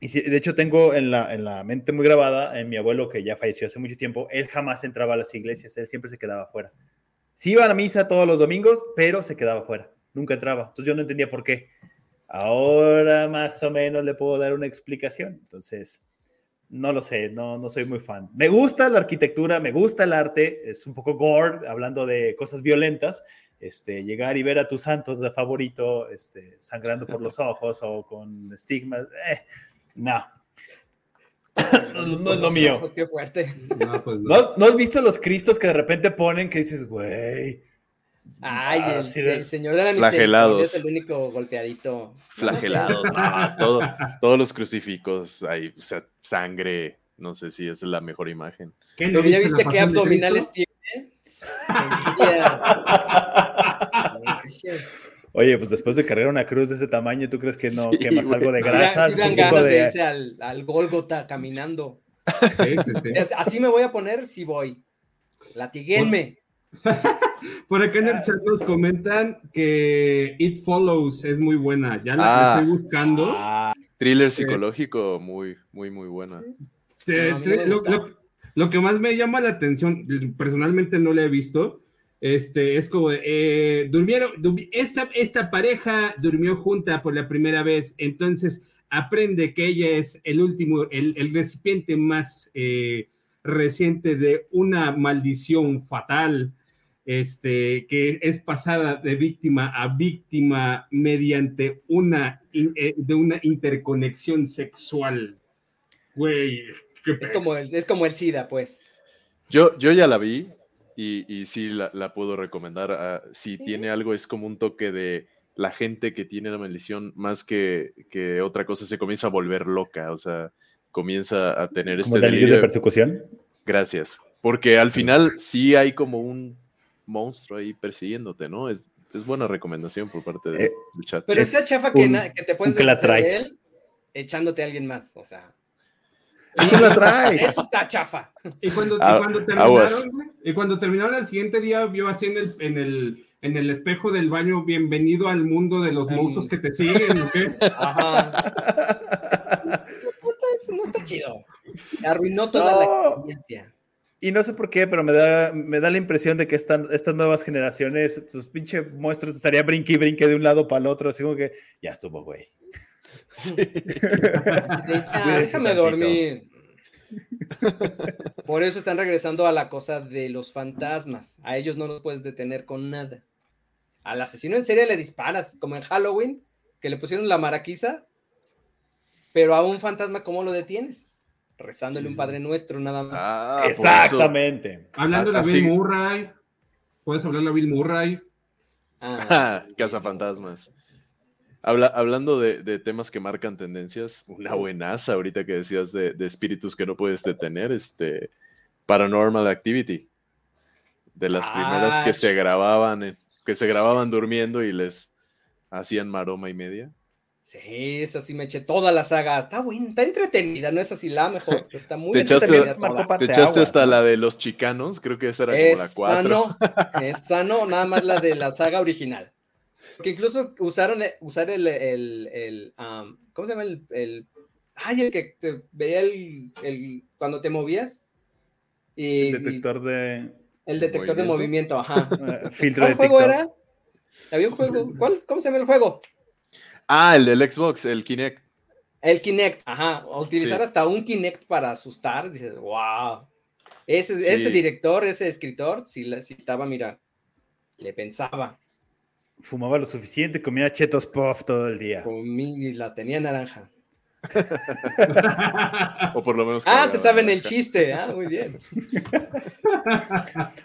y de hecho tengo en la, en la mente muy grabada en mi abuelo que ya falleció hace mucho tiempo, él jamás entraba a las iglesias, él siempre se quedaba fuera. Sí iba a la misa todos los domingos, pero se quedaba fuera, nunca entraba. Entonces yo no entendía por qué. Ahora más o menos le puedo dar una explicación. Entonces, no lo sé, no, no soy muy fan. Me gusta la arquitectura, me gusta el arte, es un poco gore, hablando de cosas violentas. Este, llegar y ver a tus santos de favorito este, sangrando por los ojos o con estigmas, eh, no. no, es lo mío. qué fuerte. Pues no, ¿No, has visto los cristos que de repente ponen que dices, güey? Ay, el, el, señor de la misericordia es el único golpeadito. Flagelados, todo, todos los crucifijos, hay o sea, sangre, no sé si es la mejor imagen. Pero ya viste qué abdominales tiene. Oye, pues después de cargar una cruz de ese tamaño, ¿tú crees que no quemas algo de grasa? Sí, dan ganas de... irse al, al Golgota caminando. Así me voy a poner si voy. Latiguenme. Por acá en el chat nos comentan que It Follows es muy buena. Ya la ah. estoy buscando. Ah. thriller psicológico, muy, muy, muy buena. lo, que más me llama la atención, personalmente no la he visto, este, es como, eh, durmieron, esta, esta pareja durmió junta por la primera vez, entonces aprende que ella es el último, el, el recipiente más eh, reciente de una maldición fatal este, que es pasada de víctima a víctima mediante una, eh, de una interconexión sexual. Güey, es como, el, es como el SIDA, pues. Yo, yo ya la vi y, y sí la, puedo recomendar. Ah, si tiene algo, es como un toque de la gente que tiene la maldición, más que, que otra cosa, se comienza a volver loca, o sea, comienza a tener este delirio de persecución. Gracias. Porque al final sí hay como un monstruo ahí persiguiéndote, ¿no? Es, es buena recomendación por parte del eh, chat. Pero está chafa que, que, te puedes deshacer de él echándote a alguien más, o sea. Eso la traes. Eso está chafa. Y cuando, y cuando terminaron, y cuando terminaron el siguiente día, vio así en el, en el, en el espejo del baño, bienvenido al mundo de los monstruos que te siguen, ¿o qué? Ajá. no está chido. Arruinó toda la experiencia. Y no sé por qué, pero me da, me da la impresión de que están, estas nuevas generaciones, pues pinche monstruos estaría brinque y brinque de un lado para el otro, así como que ya estuvo, güey. déjame dormir. Por eso están regresando a la cosa de los fantasmas. A ellos no los puedes detener con nada. Al asesino en serie le disparas, como en Halloween, que le pusieron la maraquiza, pero a un fantasma, ¿cómo lo detienes? rezándole un Padre Nuestro nada más. Ah, Exactamente. Hablando de Bill Murray, puedes hablarle a Bill Murray. Ah, Casa Fantasmas. Habla, hablando de, temas que marcan tendencias, una buenaza ahorita que decías de, espíritus que no puedes detener, este Paranormal Activity, de las primeras que se grababan, que se grababan durmiendo y les hacían maroma y media. Sí, esa sí me eché toda la saga. Está buena, está entretenida, no es así la mejor, está muy entretenida. Te echaste hasta la de los chicanos, creo que esa era como la 4. No, esa no, nada más la de la saga original. Que incluso usaron eh, usar el, el, el ¿cómo se llama? El, el, ay, el que te veía el, el cuando te movías. Y, el detector de. El detector de movimiento, ajá. Filtro ¿Cuál juego era? Había un juego. ¿Cuál, ¿Cómo se llama el juego? Ah, el del Xbox, el Kinect. El Kinect, ajá. Utilizar hasta un Kinect para asustar, dices, wow. Ese, ese director, ese escritor, si, si estaba, mira, le pensaba. Fumaba lo suficiente, comía chetos puff todo el día. Comí, la tenía naranja. o por lo menos. Ah, se saben el chiste. Ah, muy bien.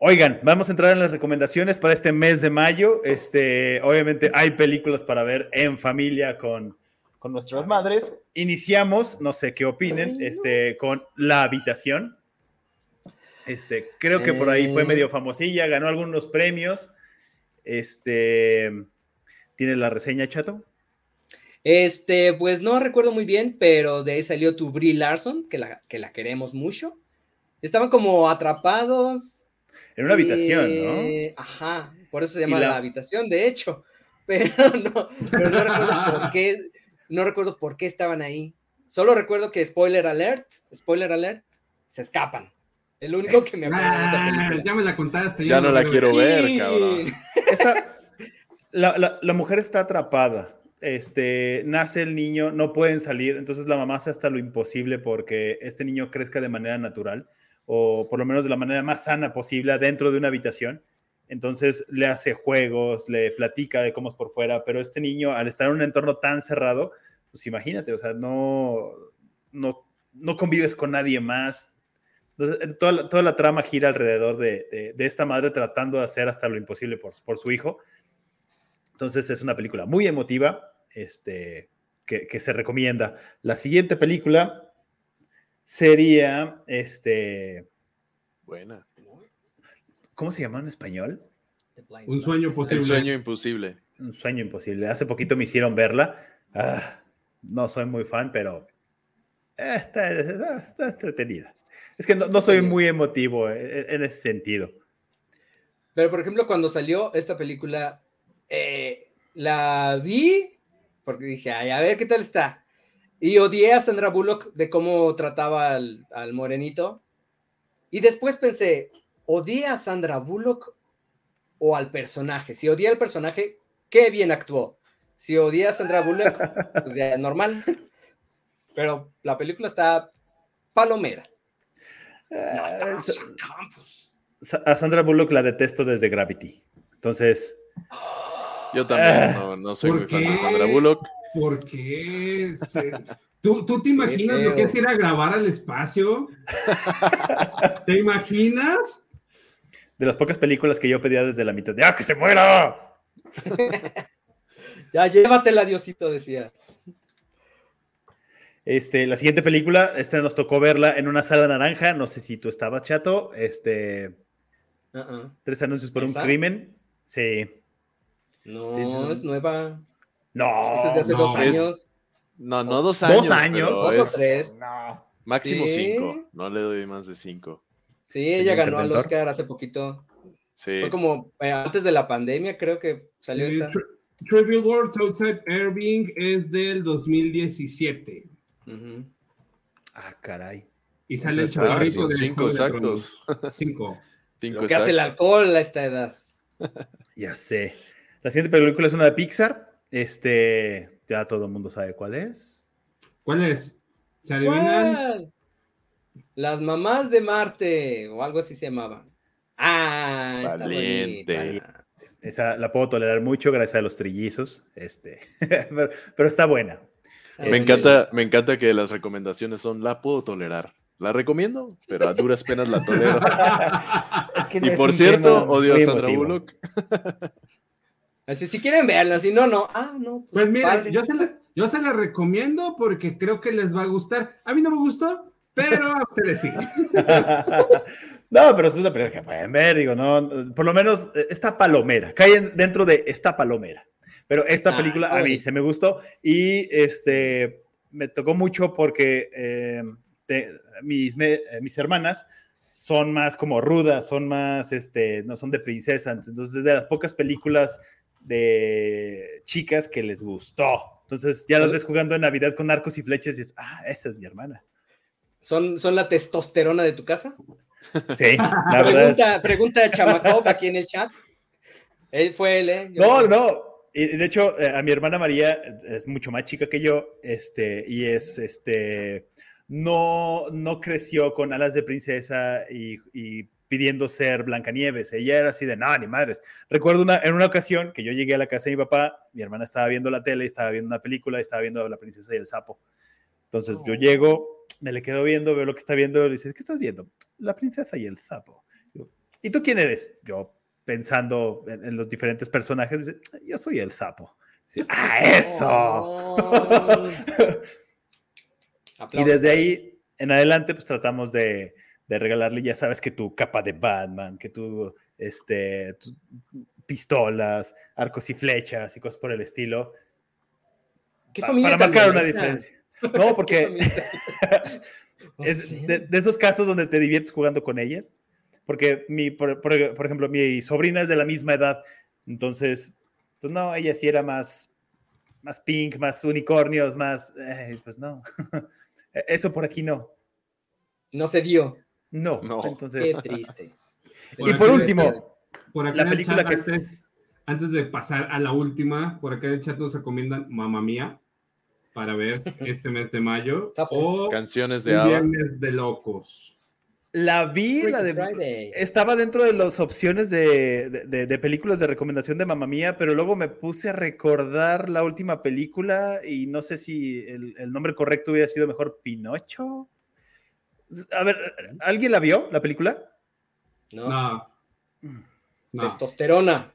Oigan, vamos a entrar en las recomendaciones para este mes de mayo. Este, obviamente hay películas para ver en familia con, nuestras madres. Iniciamos, no sé qué opinen, este, con La Habitación. Este, creo que por ahí fue eh. medio famosilla, ganó algunos premios. Este, ¿tiene la reseña, Chato? Este, pues no recuerdo muy bien, pero de ahí salió tu Brie Larson, que la, que la queremos mucho. Estaban como atrapados, en una habitación, ¿no? Ajá, por eso se llama la... habitación, de hecho. Pero no, pero no recuerdo por qué, no recuerdo por qué estaban ahí. Solo recuerdo que spoiler alert, spoiler alert, se escapan. El único que me acuerdo de esa película. Ya me la contaste. Ya, no la quiero ver, cabrón. la, la, mujer está atrapada este, nace el niño, no pueden salir, entonces la mamá hace hasta lo imposible porque este niño crezca de manera natural o por lo menos de la manera más sana posible dentro de una habitación. Entonces le hace juegos, le platica de cómo es por fuera, pero este niño al estar en un entorno tan cerrado, pues imagínate, o sea, no, no, no convives con nadie más. Entonces, toda, la, toda la trama gira alrededor de, de, esta madre tratando de hacer hasta lo imposible por, por su hijo entonces es una película muy emotiva, este, que, se recomienda. La siguiente película sería, este... Buena. ¿Cómo se llama en español? Un sueño posible. Un sueño imposible. Un sueño imposible. Hace poquito me hicieron verla. Ah, no soy muy fan, pero está, está, entretenida. Es que no, soy muy emotivo en, en, ese sentido. Pero, por ejemplo, cuando salió esta película, eh, la vi porque dije, Ay, a ver qué tal está. Y odié a Sandra Bullock de cómo trataba al, morenito. Y después pensé, ¿odié a Sandra Bullock o al personaje? Si odié al personaje, qué bien actuó. Si odié a Sandra Bullock, pues ya normal. Pero la película está palomera. Eh, a Sandra Bullock la detesto desde Gravity. Entonces, yo también ah, no, soy muy fan de Sandra Bullock. ¿Por qué? ¿Tú, ¿Tú, te imaginas lo que es ir a grabar al espacio? ¿Te imaginas? De las pocas películas que yo pedía desde la mitad, ¡ya que se muera! ya llévatela, Diosito, decías. Este, la siguiente película, esta nos tocó verla en una sala naranja, no sé si tú estabas chato, este, uh-uh. tres anuncios por un crimen, sí. No, es nueva. No. Es de hace dos años. No, no dos años. Dos años. Dos o tres. No. Máximo cinco. No le doy más de cinco. Sí, ella ganó al Oscar hace poquito. Sí. Fue como eh, antes de la pandemia, creo que salió esta. Trivial World Outside Irving es del 2017. Ah, caray. Y sale el chavarrito de cinco exactos. Cinco. cinco Lo que hace el alcohol a esta edad. ya sé. La siguiente película es una de Pixar. Este, ya todo el mundo sabe cuál es. ¿Cuál es? ¿Se adivinan? Las mamás de Marte, o algo así se llamaba. Ah, está Valiente. Esa la puedo tolerar mucho gracias a los trillizos. Este, pero, está buena. Me encanta, me encanta que las recomendaciones son la puedo tolerar. La recomiendo, pero a duras penas la tolero. y por cierto, odio a Sandra Bullock. Así, si quieren verla, si no, no. Ah, no. Pues, pues mira, yo se, la, yo se la recomiendo porque creo que les va a gustar. A mí no me gustó, pero a ustedes sí. no, pero es una película que pueden ver, digo, no, por lo menos eh, esta palomera, cae dentro de esta palomera. Pero esta ah, película a mí se me gustó y este me tocó mucho porque eh, mis, mis hermanas son más como rudas, son más, este, no son de princesas. Entonces, desde las pocas películas de chicas que les gustó. Entonces ya las ves jugando en Navidad con arcos y flechas y dices, ah, esa es mi hermana. ¿Son, son la testosterona de tu casa? Sí, la pregunta, Pregunta a Chamakov aquí en el chat. Él fue él, ¿eh? no, no. Y de hecho, eh, a mi hermana María es mucho más chica que yo, este, y es, este, no, no creció con alas de princesa y, y pidiendo ser Blancanieves. Ella era así de, no, ni madres. Recuerdo una, en una ocasión que yo llegué a la casa de mi papá, mi hermana estaba viendo la tele, estaba viendo una película, estaba viendo La princesa y el sapo. Entonces yo oh. llego, me le quedo viendo, veo lo que está viendo, le dice, ¿qué estás viendo? La princesa y el sapo. ¿Y tú quién eres? Yo pensando en, los diferentes personajes, dice, yo soy el sapo. ¡Ah, eso! Oh. y desde ahí en adelante, pues tratamos de, de regalarle, ya sabes que tu capa de Batman, que tu, este, pistolas, arcos y flechas y cosas por el estilo. ¿Qué para marcar una diferencia. No, porque es de, esos casos donde te diviertes jugando con ellas. Porque, mi, por, ejemplo, mi sobrina es de la misma edad. Entonces, pues no, ella sí era más, más pink, más unicornios, más. Eh, pues no. Eso por aquí no. No se dio. No, entonces. Qué triste. y por último, la película que es. antes de pasar a la última, por acá en el chat nos recomiendan Mamma Mía para ver este mes de mayo o Canciones de. Viernes de Locos. La vi, la de... Friday. Estaba dentro de las opciones de, de- de- de películas de recomendación de Mamma Mía, pero luego me puse a recordar la última película y no sé si el, el nombre correcto hubiera sido mejor Pinocho. A ver, ¿alguien la vio, la película? No, No. No. testosterona.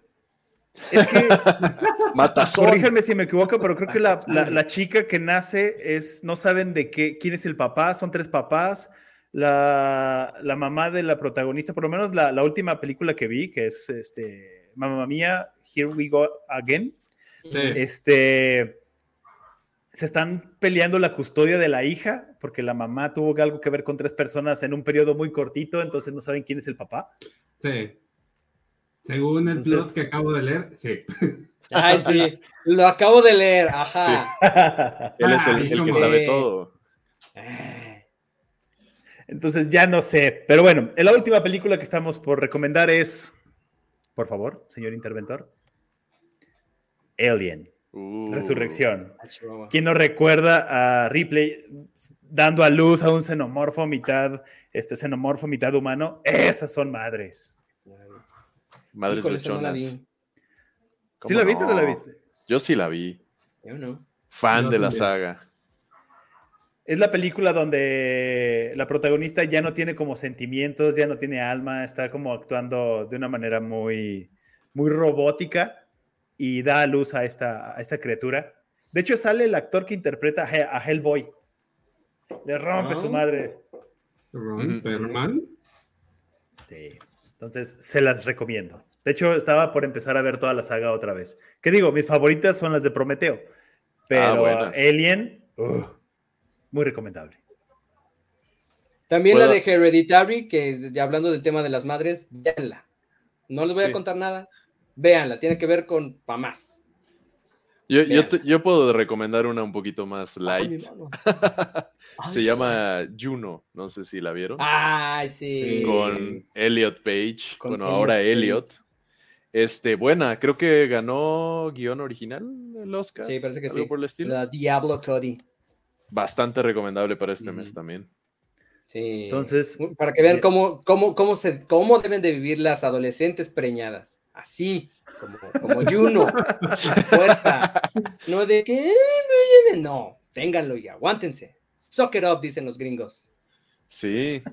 Es que, Matazón. corríjanme si me equivoco, pero creo que la, la- la chica que nace es, no saben de qué, quién es el papá, son tres papás. La, la mamá de la protagonista, por lo menos la, la última película que vi, que es este, Mamma Mía, Here We Go Again. Sí. Este, se están peleando la custodia de la hija, porque la mamá tuvo algo que ver con tres personas en un periodo muy cortito, entonces no saben quién es el papá. Sí. Según el Entonces- plot que acabo de leer, sí. Ay, sí, lo acabo de leer, ajá. Él es el, Ay, el que sabe todo. Entonces ya no sé, pero bueno, la última película que estamos por recomendar es, por favor, señor interventor, Alien, Uh, Resurrección. Wrong. ¿Quién no recuerda a Ripley dando a luz a un xenomorfo mitad, este xenomorfo mitad humano? Esas son madres. Madres Híjole, no la vi. ¿Cómo ¿Sí la viste o no la viste? Yo sí la vi. Yo no. Fan Yo de la saga. Es la película donde la protagonista ya no tiene como sentimientos, ya no tiene alma, está como actuando de una manera muy, muy robótica y da a luz a esta, a esta criatura. De hecho, sale el actor que interpreta a He- a Hellboy. Le rompe Ah. su madre. Ron. Perlman. Sí. Entonces, se las recomiendo. De hecho, estaba por empezar a ver toda la saga otra vez. ¿Qué digo? Mis favoritas son las de Prometeo. Pero buenas. Alien, ugh, muy recomendable. También la de Hereditary, que hablando del tema de las madres, véanla. No les voy a Sí. contar nada. Véanla, tiene que ver con mamás. Yo, yo, te- yo puedo recomendar una un poquito más Ay, light. Se llama Juno. No sé si la vieron. Ay, sí. con Elliot Page. Con bueno, Elliot ahora Page. Elliot. Este, buena, creo que ganó guion original el Oscar. Sí, parece que algo sí. por el estilo. La Diablo Cody. Bastante recomendable para este mes también. Sí. Entonces, Para que vean eh, cómo, cómo, cómo, se, cómo deben de vivir las adolescentes preñadas. Así, como, como Juno. Fuerza. No de que... "Ay, me lleven". No, ténganlo y aguántense. Suck it up, dicen los gringos. Sí.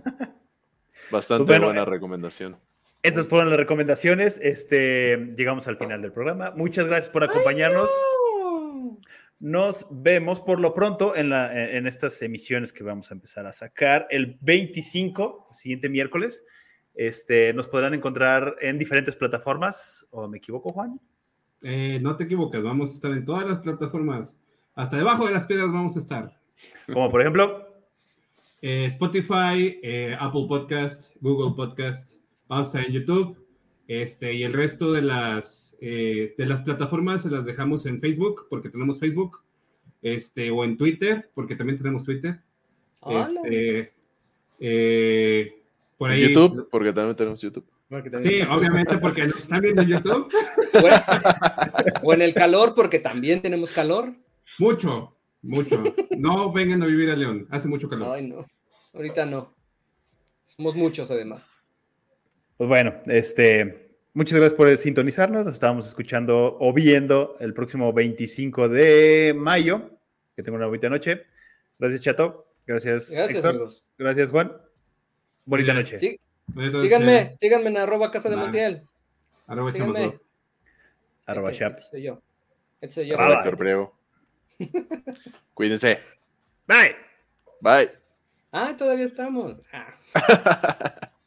Bastante bueno, buena eh, recomendación. Estas fueron las recomendaciones. Este, llegamos al final del programa. Muchas gracias por acompañarnos. Nos vemos por lo pronto en, la, en estas emisiones que vamos a empezar a sacar. El 25, siguiente miércoles, este, nos podrán encontrar en diferentes plataformas. ¿O me equivoco, Juan? Eh, no te equivocas, vamos a estar en todas las plataformas. Hasta debajo de las piedras vamos a estar. Como por ejemplo, Eh, Spotify, eh, Apple Podcast, Google Podcast, vamos a estar en YouTube. Este, y el resto de las, eh, de las plataformas se las dejamos en Facebook, porque tenemos Facebook, este, o en Twitter, porque también tenemos Twitter. Hola. Este, eh, por ahí. YouTube, porque también tenemos YouTube. Sí, obviamente, porque nos están viendo en YouTube. Bueno, o en el calor, porque también tenemos calor. Mucho, mucho. No vengan a vivir a León, hace mucho calor. Ay, no. Ahorita no. Somos muchos, además. Pues bueno, este, muchas gracias por sintonizarnos. Nos estábamos escuchando o viendo el próximo 25 de mayo. Que tengan una bonita noche. Gracias, Chato. Gracias, Gracias, Héctor. amigos. Gracias, Juan. Bonita Bien. noche. Sí, síganme, síganme en arroba casa de Vale. Montiel. arroba Síganme. Arroba Este- Chap. este soy yo. Este soy yo. Bye, bye. Héctor Priego. Cuídense. Bye. Bye. Ah, todavía estamos. Ah.